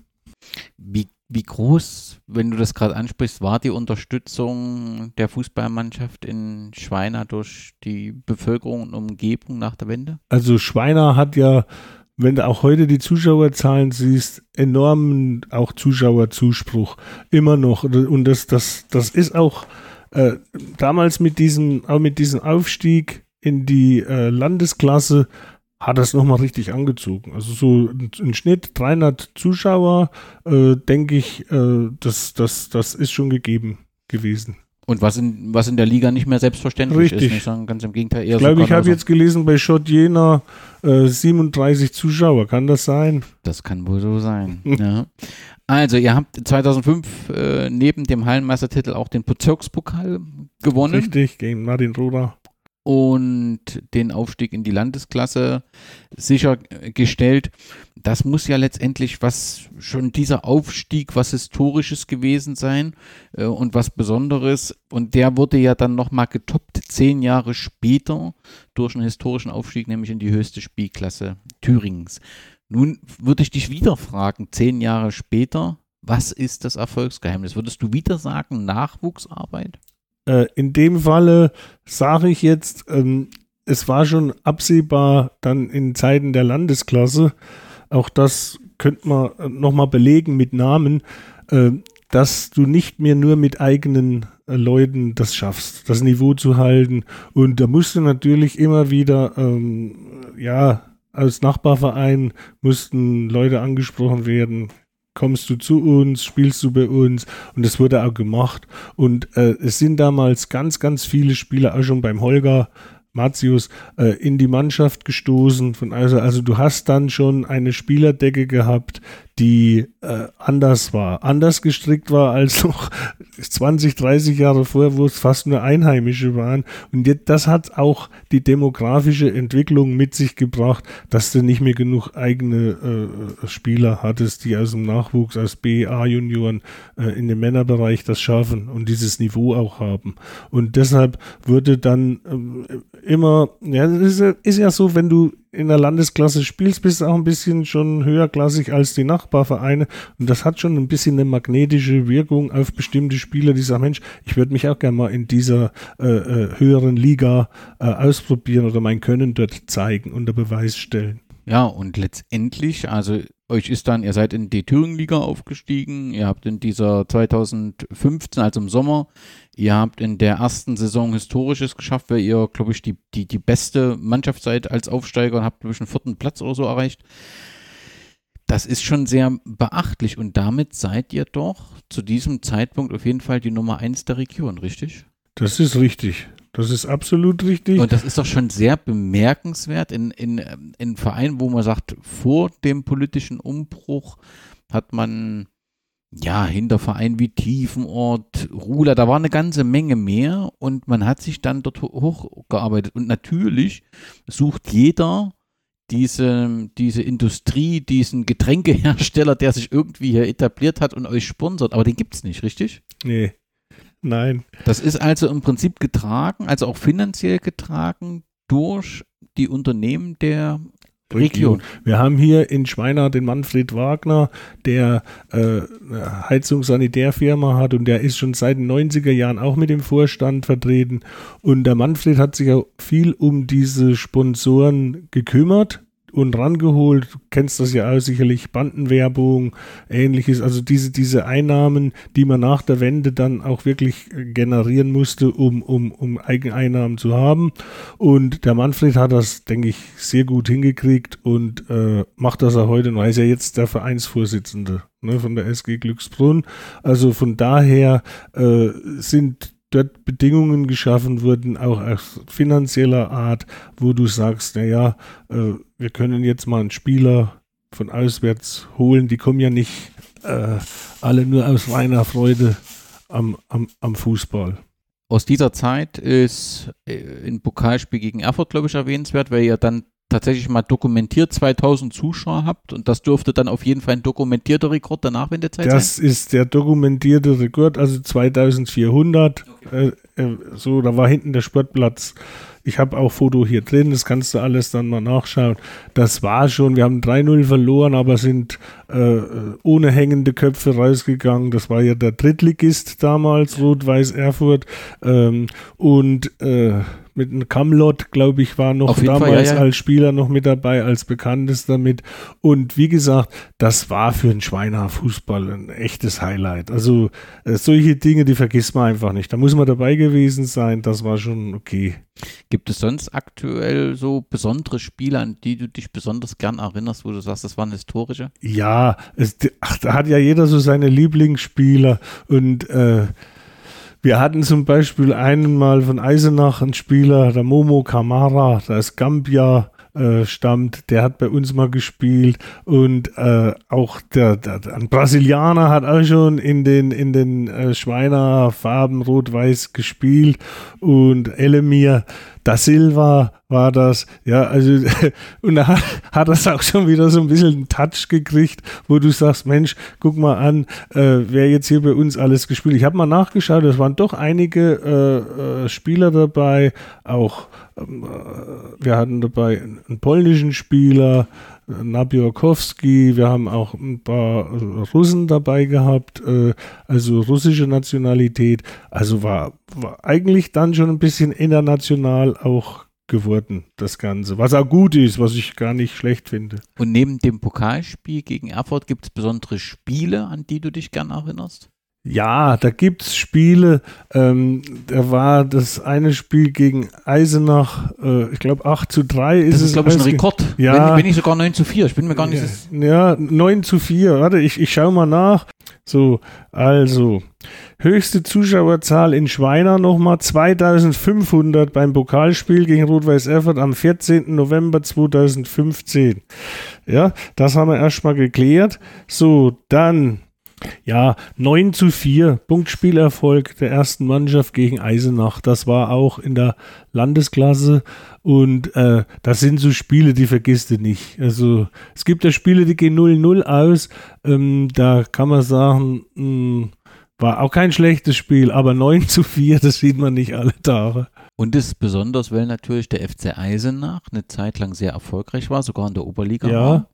Wie, wie groß, wenn du das gerade ansprichst, war die Unterstützung der Fußballmannschaft in Schweiner durch die Bevölkerung und Umgebung nach der Wende? Also Schweiner hat ja wenn du auch heute die Zuschauerzahlen siehst, enormen auch Zuschauerzuspruch immer noch. Und das, das, das ist auch äh, damals mit diesem, auch mit diesem Aufstieg in die äh, Landesklasse hat das nochmal richtig angezogen. Also so im Schnitt 300 Zuschauer, äh, denke ich, äh, das, das, das ist schon gegeben gewesen. Und was in, was in der Liga nicht mehr selbstverständlich Richtig. ist. Nicht sagen, ganz im Gegenteil. Eher Ich glaube, ich habe noch- jetzt gelesen, bei Schott Jena äh, 37 Zuschauer. Kann das sein? Das kann wohl so sein. ja. Also, ihr habt 2005 äh, neben dem Hallenmeistertitel auch den Bezirkspokal gewonnen. Richtig, gegen Martin Roda. Und den Aufstieg in die Landesklasse sichergestellt. Das muss ja letztendlich was schon dieser Aufstieg was Historisches gewesen sein äh, und was Besonderes. Und der wurde ja dann nochmal getoppt zehn Jahre später durch einen historischen Aufstieg, nämlich in die höchste Spielklasse Thüringens. Nun würde ich dich wieder fragen, zehn Jahre später, was ist das Erfolgsgeheimnis? Würdest du wieder sagen, Nachwuchsarbeit? Äh, in dem Falle sage ich jetzt, ähm, es war schon absehbar dann in Zeiten der Landesklasse, auch das könnte man nochmal belegen mit Namen, äh, dass du nicht mehr nur mit eigenen äh, Leuten das schaffst, das Niveau zu halten. Und da musst du natürlich immer wieder, ähm, ja, als Nachbarverein mussten Leute angesprochen werden, kommst du zu uns, spielst du bei uns und das wurde auch gemacht. Und äh, es sind damals ganz, ganz viele Spieler, auch schon beim Holger Matius, äh, in die Mannschaft gestoßen. Von also, also du hast dann schon eine Spielerdecke gehabt, die äh, anders war, anders gestrickt war als noch 20, 30 Jahre vorher, wo es fast nur Einheimische waren. Und jetzt, das hat auch die demografische Entwicklung mit sich gebracht, dass du nicht mehr genug eigene äh, Spieler hattest, die aus dem Nachwuchs, aus BA-Junioren äh, in dem Männerbereich das schaffen und dieses Niveau auch haben. Und deshalb wurde dann äh, immer, ja, ist, ist ja so, wenn du in der Landesklasse spielst, bist du auch ein bisschen schon höherklassig als die Nachbarvereine. Und das hat schon ein bisschen eine magnetische Wirkung auf bestimmte Spieler, die sagen, Mensch, ich würde mich auch gerne mal in dieser äh, äh, höheren Liga äh, ausprobieren oder mein Können dort zeigen, unter Beweis stellen. Ja, und letztendlich, also euch ist dann, ihr seid in die Thüringen-Liga aufgestiegen, ihr habt in dieser 2015, also im Sommer, ihr habt in der ersten Saison Historisches geschafft, weil ihr, glaube ich, die, die, die beste Mannschaft seid als Aufsteiger und habt, glaube ich, einen vierten Platz oder so erreicht. Das ist schon sehr beachtlich und damit seid ihr doch zu diesem Zeitpunkt auf jeden Fall die Nummer eins der Region, richtig? Das ist richtig. Das ist absolut richtig. Und das ist doch schon sehr bemerkenswert in, in, in Vereinen, wo man sagt, vor dem politischen Umbruch hat man ja hinter Vereinen wie Tiefenort, Ruler, da war eine ganze Menge mehr und man hat sich dann dort hochgearbeitet. Und natürlich sucht jeder diese, diese Industrie, diesen Getränkehersteller, der sich irgendwie hier etabliert hat und euch sponsert. Aber den gibt es nicht, richtig? Nee. Nein. Das ist also im Prinzip getragen, also auch finanziell getragen durch die Unternehmen der Region. Wir haben hier in Schweiner den Manfred Wagner, der äh, eine Heizungssanitärfirma hat und der ist schon seit den 90er Jahren auch mit dem Vorstand vertreten. Und der Manfred hat sich auch viel um diese Sponsoren gekümmert und rangeholt. Du kennst das ja auch sicherlich, Bandenwerbung, ähnliches. Also diese, diese Einnahmen, die man nach der Wende dann auch wirklich generieren musste, um, um, um Eigeneinnahmen zu haben. Und der Manfred hat das, denke ich, sehr gut hingekriegt und äh, macht das auch heute noch. Er ist ja jetzt der Vereinsvorsitzende ne, von der SG Glücksbrunn. Also von daher äh, sind dort Bedingungen geschaffen wurden, auch aus finanzieller Art, wo du sagst, naja, äh, wir können jetzt mal einen Spieler von auswärts holen, die kommen ja nicht äh, alle nur aus reiner Freude am, am, am Fußball. Aus dieser Zeit ist äh, ein Pokalspiel gegen Erfurt, glaube ich, erwähnenswert, weil ihr dann tatsächlich mal dokumentiert 2000 Zuschauer habt und das dürfte dann auf jeden Fall ein dokumentierter Rekord der Nachwendezeit das sein? Das ist der dokumentierte Rekord, also 2400. Okay. Äh, äh, so, da war hinten der Sportplatz. Ich habe auch Foto hier drin, das kannst du alles dann mal nachschauen. Das war schon, wir haben 3-0 verloren, aber sind äh, ohne hängende Köpfe rausgegangen. Das war ja der Drittligist damals, Rot-Weiß Erfurt. Ähm, und äh, mit einem Kamlot, glaube ich, war noch damals Fall, ja, als Spieler noch mit dabei, als Bekanntes damit. Und wie gesagt, das war für einen Schweiner Fußball ein echtes Highlight. Also äh, solche Dinge, die vergisst man einfach nicht. Da muss man dabei gewesen sein. Das war schon okay. Gibt es sonst aktuell so besondere Spiele, an die du dich besonders gern erinnerst, wo du sagst, das waren historische? Ja, es, ach, da hat ja jeder so seine Lieblingsspieler und äh, wir hatten zum Beispiel einmal von Eisenach einen Spieler, der Momo Kamara, der ist Gambia äh, stammt, der hat bei uns mal gespielt und äh, auch der, der, ein Brasilianer hat auch schon in den, in den äh, Schweiner rot-weiß gespielt und Elemir da Silva war das, ja, also, und da hat, hat das auch schon wieder so ein bisschen einen Touch gekriegt, wo du sagst, Mensch, guck mal an, äh, wer jetzt hier bei uns alles gespielt. Ich habe mal nachgeschaut, es waren doch einige äh, äh, Spieler dabei, auch wir hatten dabei einen polnischen Spieler, Nabiorkowski, wir haben auch ein paar Russen dabei gehabt, äh, also russische Nationalität. Also war, war eigentlich dann schon ein bisschen international auch geworden, das Ganze. Was auch gut ist, was ich gar nicht schlecht finde. Und neben dem Pokalspiel gegen Erfurt gibt es besondere Spiele, an die du dich gern erinnerst? Ja, da gibt es Spiele. Ähm, da war das eine Spiel gegen Eisenach, äh, ich glaube 8 zu 3 ist das es. glaube ich, ein Rekord. Ja. Wenn, wenn nicht sogar 9 zu 4. Ich bin mir gar nicht. Ja, ja 9 zu 4. Warte, ich, ich schaue mal nach. So, also. Höchste Zuschauerzahl in Schweiner nochmal 2500 beim Pokalspiel gegen Rot-Weiß Erfurt am 14. November 2015. Ja, das haben wir erstmal geklärt. So, dann ja, 9 zu 4, Punktspielerfolg der ersten Mannschaft gegen Eisenach. Das war auch in der Landesklasse und äh, das sind so Spiele, die vergisst du nicht. Also es gibt ja Spiele, die gehen 0-0 aus. Ähm, da kann man sagen, mh, hm, war auch kein schlechtes Spiel, aber 9 zu 4, das sieht man nicht alle Tage. Und das ist besonders, weil natürlich der FC Eisenach eine Zeit lang sehr erfolgreich war, sogar in der Oberliga ja. war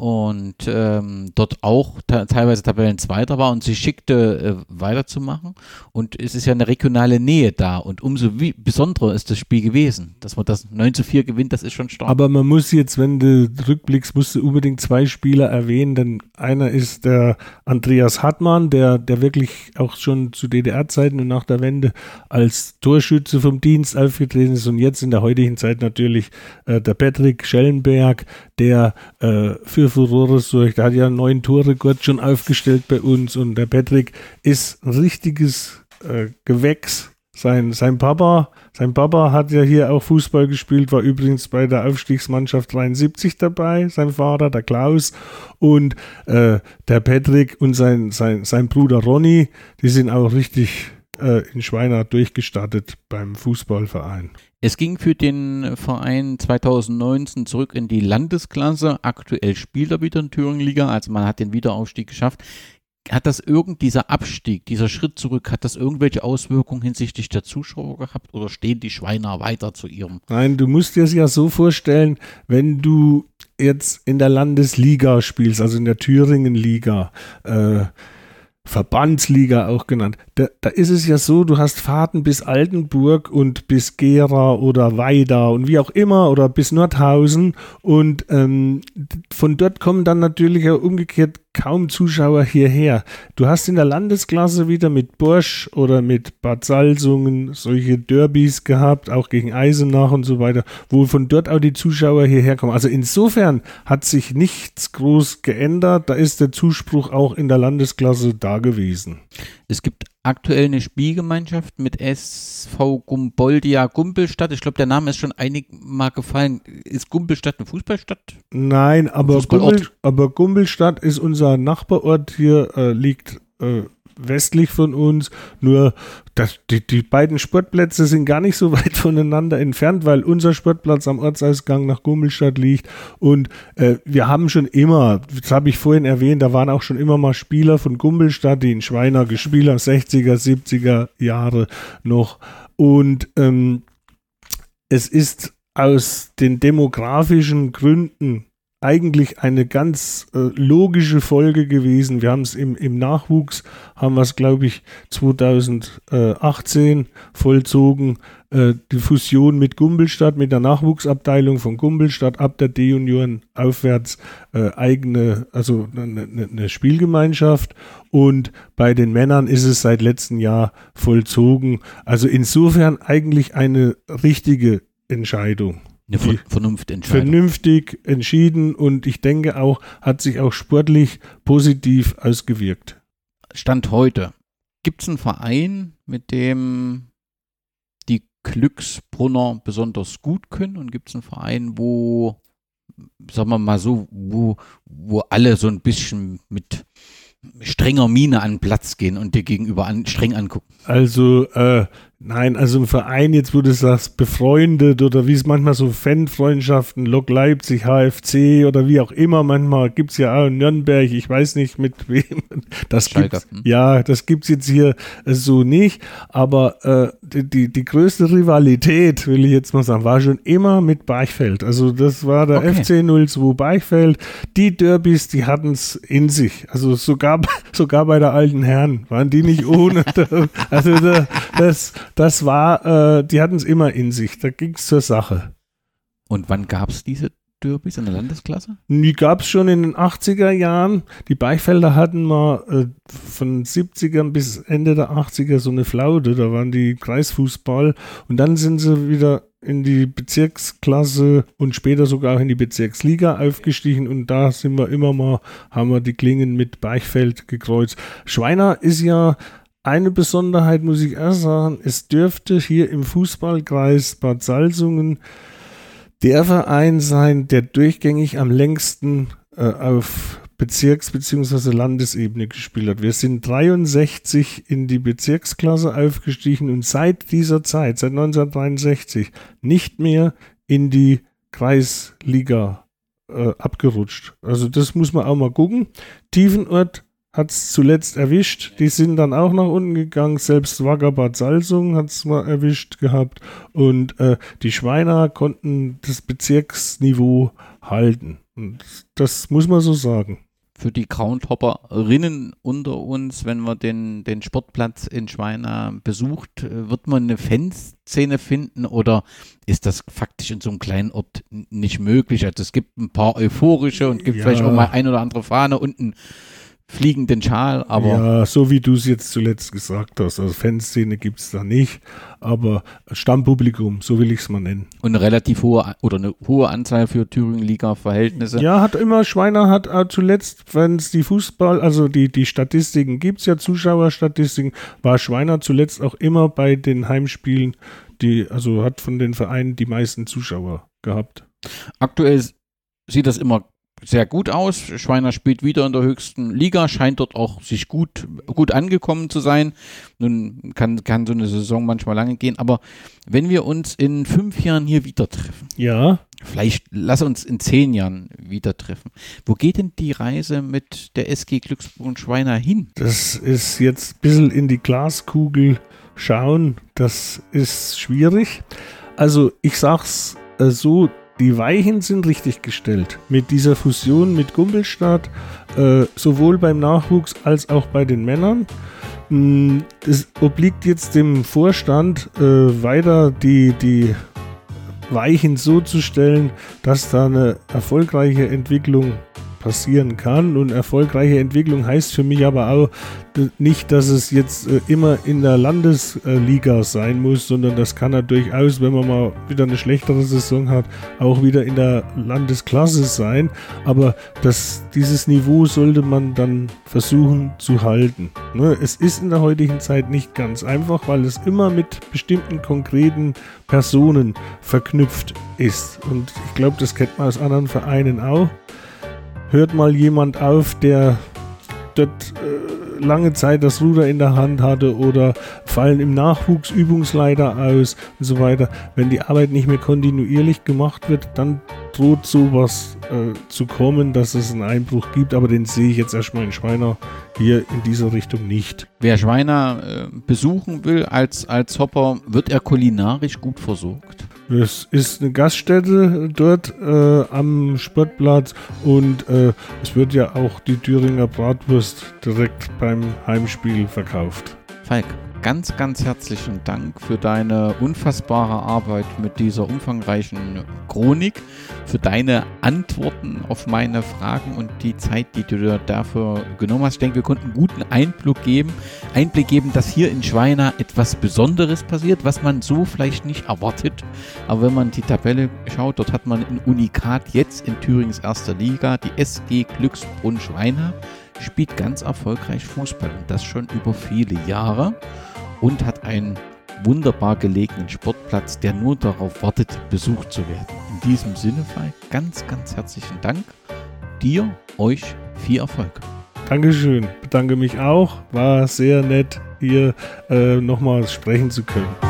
und ähm, dort auch teilweise Tabellenzweiter war und sich schickte, äh, weiterzumachen. Und es ist ja eine regionale Nähe da und umso wie, besonderer ist das Spiel gewesen. Dass man das 9 zu 4 gewinnt, das ist schon stark. Aber man muss jetzt, wenn du rückblickst, musst du unbedingt zwei Spieler erwähnen, denn einer ist der Andreas Hartmann, der, der wirklich auch schon zu DDR-Zeiten und nach der Wende als Torschütze vom Dienst aufgetreten ist und jetzt in der heutigen Zeit natürlich äh, der Patrick Schellenberg, der äh, für Furore sorgt. Der hat ja einen neuen Torrekord schon aufgestellt bei uns und der Patrick ist ein richtiges äh, Gewächs. Sein, sein Papa, sein Papa hat ja hier auch Fußball gespielt, war übrigens bei der Aufstiegsmannschaft 73 dabei, sein Vater, der Klaus. Und äh, der Patrick und sein, sein, sein Bruder Ronny, die sind auch richtig äh, in Schweiner durchgestartet beim Fußballverein. Es ging für den Verein 2019 zurück in die Landesklasse. Aktuell spielt er wieder in Thüringen-Liga, also man hat den Wiederaufstieg geschafft. Hat das irgend dieser Abstieg, dieser Schritt zurück, hat das irgendwelche Auswirkungen hinsichtlich der Zuschauer gehabt oder stehen die Schweiner weiter zu ihrem? Nein, du musst dir es ja so vorstellen, wenn du jetzt in der Landesliga spielst, also in der Thüringen-Liga, äh, Verbandsliga auch genannt. Da, da, ist es ja so, du hast Fahrten bis Altenburg und bis Gera oder Weida und wie auch immer oder bis Nordhausen und ähm, von dort kommen dann natürlich auch umgekehrt kaum Zuschauer hierher. Du hast in der Landesklasse wieder mit Borsch oder mit Bad Salzungen solche Derbys gehabt, auch gegen Eisenach und so weiter, wo von dort auch die Zuschauer hierher kommen. Also insofern hat sich nichts groß geändert. Da ist der Zuspruch auch in der Landesklasse da gewesen. Es gibt aktuell eine Spielgemeinschaft mit SV Gumboldia Gumpelstadt. Ich glaube, der Name ist schon einigmal gefallen. Ist Gumpelstadt eine Fußballstadt? Nein, aber, Gumpel, aber Gumpelstadt ist unser Nachbarort hier, äh, liegt äh, westlich von uns. Nur das, die, die beiden Sportplätze sind gar nicht so weit voneinander entfernt, weil unser Sportplatz am Ortsausgang nach Gummelstadt liegt. Und äh, wir haben schon immer, das habe ich vorhin erwähnt, da waren auch schon immer mal Spieler von Gummelstadt, die in Schweiner gespielt haben, 60er, 70er Jahre noch. Und ähm, es ist aus den demografischen Gründen eigentlich eine ganz äh, logische Folge gewesen. Wir haben es im, im Nachwuchs, haben wir es, glaube ich, 2018 vollzogen. Äh, die Fusion mit Gumbelstadt, mit der Nachwuchsabteilung von Gumbelstadt ab der D-Junioren aufwärts äh, eigene, also eine, eine Spielgemeinschaft. Und bei den Männern ist es seit letztem Jahr vollzogen. Also insofern eigentlich eine richtige Entscheidung eine Vernunftentscheidung. Vernünftig entschieden und ich denke auch, hat sich auch sportlich positiv ausgewirkt. Stand heute. Gibt es einen Verein, mit dem die Glücksbrunner besonders gut können? Und gibt es einen Verein, wo, sagen wir mal so, wo, wo alle so ein bisschen mit strenger Miene an den Platz gehen und dir gegenüber an, streng angucken? Also, äh, nein, also im Verein, jetzt wo du sagst, befreundet oder wie es manchmal so Fanfreundschaften, Lok Leipzig, HFC oder wie auch immer, manchmal gibt es ja auch in Nürnberg, ich weiß nicht mit wem. Das gibt's, hm? ja, das gibt es jetzt hier äh, so nicht, aber äh, die, die, die größte Rivalität, will ich jetzt mal sagen, war schon immer mit Beichfeld. Also das war der Okay. FC 02 Beichfeld. Die Derbys, die hatten es in sich. Also sogar, sogar bei der alten Herren waren die nicht ohne. also da, das, das war, äh, die hatten es immer in sich. Da ging es zur Sache. Und wann gab es diese Derbys in der Landesklasse? Die gab es schon in den 80er Jahren. Die Beichfelder hatten mal äh, von 70ern bis Ende der 80er so eine Flaute. Da waren die Kreisfußball. Und dann sind sie wieder in die Bezirksklasse und später sogar auch in die Bezirksliga aufgestiegen. Und da sind wir immer mal, haben wir die Klingen mit Beichfeld gekreuzt. Schweiner ist ja eine Besonderheit, muss ich erst sagen. Es dürfte hier im Fußballkreis Bad Salzungen der Verein sein, der durchgängig am längsten äh, auf Bezirks- bzw. Landesebene gespielt hat. Wir sind 63 in die Bezirksklasse aufgestiegen und seit dieser Zeit, seit 1963, nicht mehr in die Kreisliga äh, abgerutscht. Also das muss man auch mal gucken. Tiefenort hat es zuletzt erwischt. Die sind dann auch nach unten gegangen. Selbst Waggerbad Salzung hat es mal erwischt gehabt. Und äh, die Schweiner konnten das Bezirksniveau halten. Und das muss man so sagen. Für die Groundhopperinnen unter uns, wenn man den, den Sportplatz in Schweina besucht, äh, wird man eine Fanszene finden oder ist das faktisch in so einem kleinen Ort nicht möglich? Also es gibt ein paar euphorische und gibt Ja. vielleicht auch mal ein oder andere Fahne und einen fliegenden Schal, aber ja, so wie du es jetzt zuletzt gesagt hast. Also Fanszene gibt es da nicht. Aber Stammpublikum, so will ich es mal nennen. und eine relativ hohe oder eine hohe Anzahl für Thüringen-Liga-Verhältnisse. Ja, hat immer, Schweiner hat auch zuletzt, wenn es die Fußball, also die, die Statistiken gibt es ja, Zuschauerstatistiken, war Schweiner zuletzt auch immer bei den Heimspielen, die, also hat von den Vereinen die meisten Zuschauer gehabt. Aktuell sieht das immer sehr gut aus. Schweiner spielt wieder in der höchsten Liga, scheint dort auch sich gut, gut angekommen zu sein. Nun kann, kann so eine Saison manchmal lange gehen, aber wenn wir uns in fünf Jahren hier wieder treffen, Ja, vielleicht lass uns in zehn Jahren wieder treffen, wo geht denn die Reise mit der SG Glücksburg Schweiner hin? das ist jetzt ein bisschen in die Glaskugel schauen, das ist schwierig. Also ich sag's äh, so, die Weichen sind richtig gestellt. Mit dieser Fusion mit Gumpelstadt, äh, sowohl beim Nachwuchs als auch bei den Männern. Mm, Es obliegt jetzt dem Vorstand äh, weiter die, die Weichen so zu stellen, dass da eine erfolgreiche Entwicklung passieren kann. Und erfolgreiche Entwicklung heißt für mich aber auch nicht, dass es jetzt äh, immer in der Landesliga sein muss, sondern das kann er durchaus, wenn man mal wieder eine schlechtere Saison hat, auch wieder in der Landesklasse sein. Aber das, dieses Niveau sollte man dann versuchen zu halten. Ne? Es ist in der heutigen Zeit nicht ganz einfach, weil es immer mit bestimmten konkreten Personen verknüpft ist. Und ich glaube, das kennt man aus anderen Vereinen auch hört mal jemand auf, der dort äh, lange Zeit das Ruder in der Hand hatte oder fallen im Nachwuchs Übungsleiter aus und so weiter. Wenn die Arbeit nicht mehr kontinuierlich gemacht wird, dann droht sowas äh, zu kommen, dass es einen Einbruch gibt, aber den sehe ich jetzt erstmal in Schweiner hier in dieser Richtung nicht. Wer Schweiner äh, besuchen will als, als Hopper, wird er kulinarisch gut versorgt? Es ist eine Gaststätte dort äh, am Sportplatz und äh, es wird ja auch die Thüringer Bratwurst direkt beim Heimspiel verkauft. Falk, ganz, ganz herzlichen Dank für deine unfassbare Arbeit mit dieser umfangreichen Chronik, für deine Antworten auf meine Fragen und die Zeit, die du dafür genommen hast. Ich denke, wir konnten einen guten Einblick geben, Einblick geben, dass hier in Schweina etwas Besonderes passiert, was man so vielleicht nicht erwartet. Aber wenn man die Tabelle schaut, dort hat man ein Unikat jetzt in Thürings erster Liga, die SG Glücksbrunn Schweina spielt ganz erfolgreich Fußball und das schon über viele Jahre und hat ein wunderbar gelegenen Sportplatz, der nur darauf wartet, besucht zu werden. In diesem Sinne, Falk, ganz, ganz herzlichen Dank. Dir, euch viel Erfolg. Dankeschön, bedanke mich auch. War sehr nett, hier äh, nochmal sprechen zu können.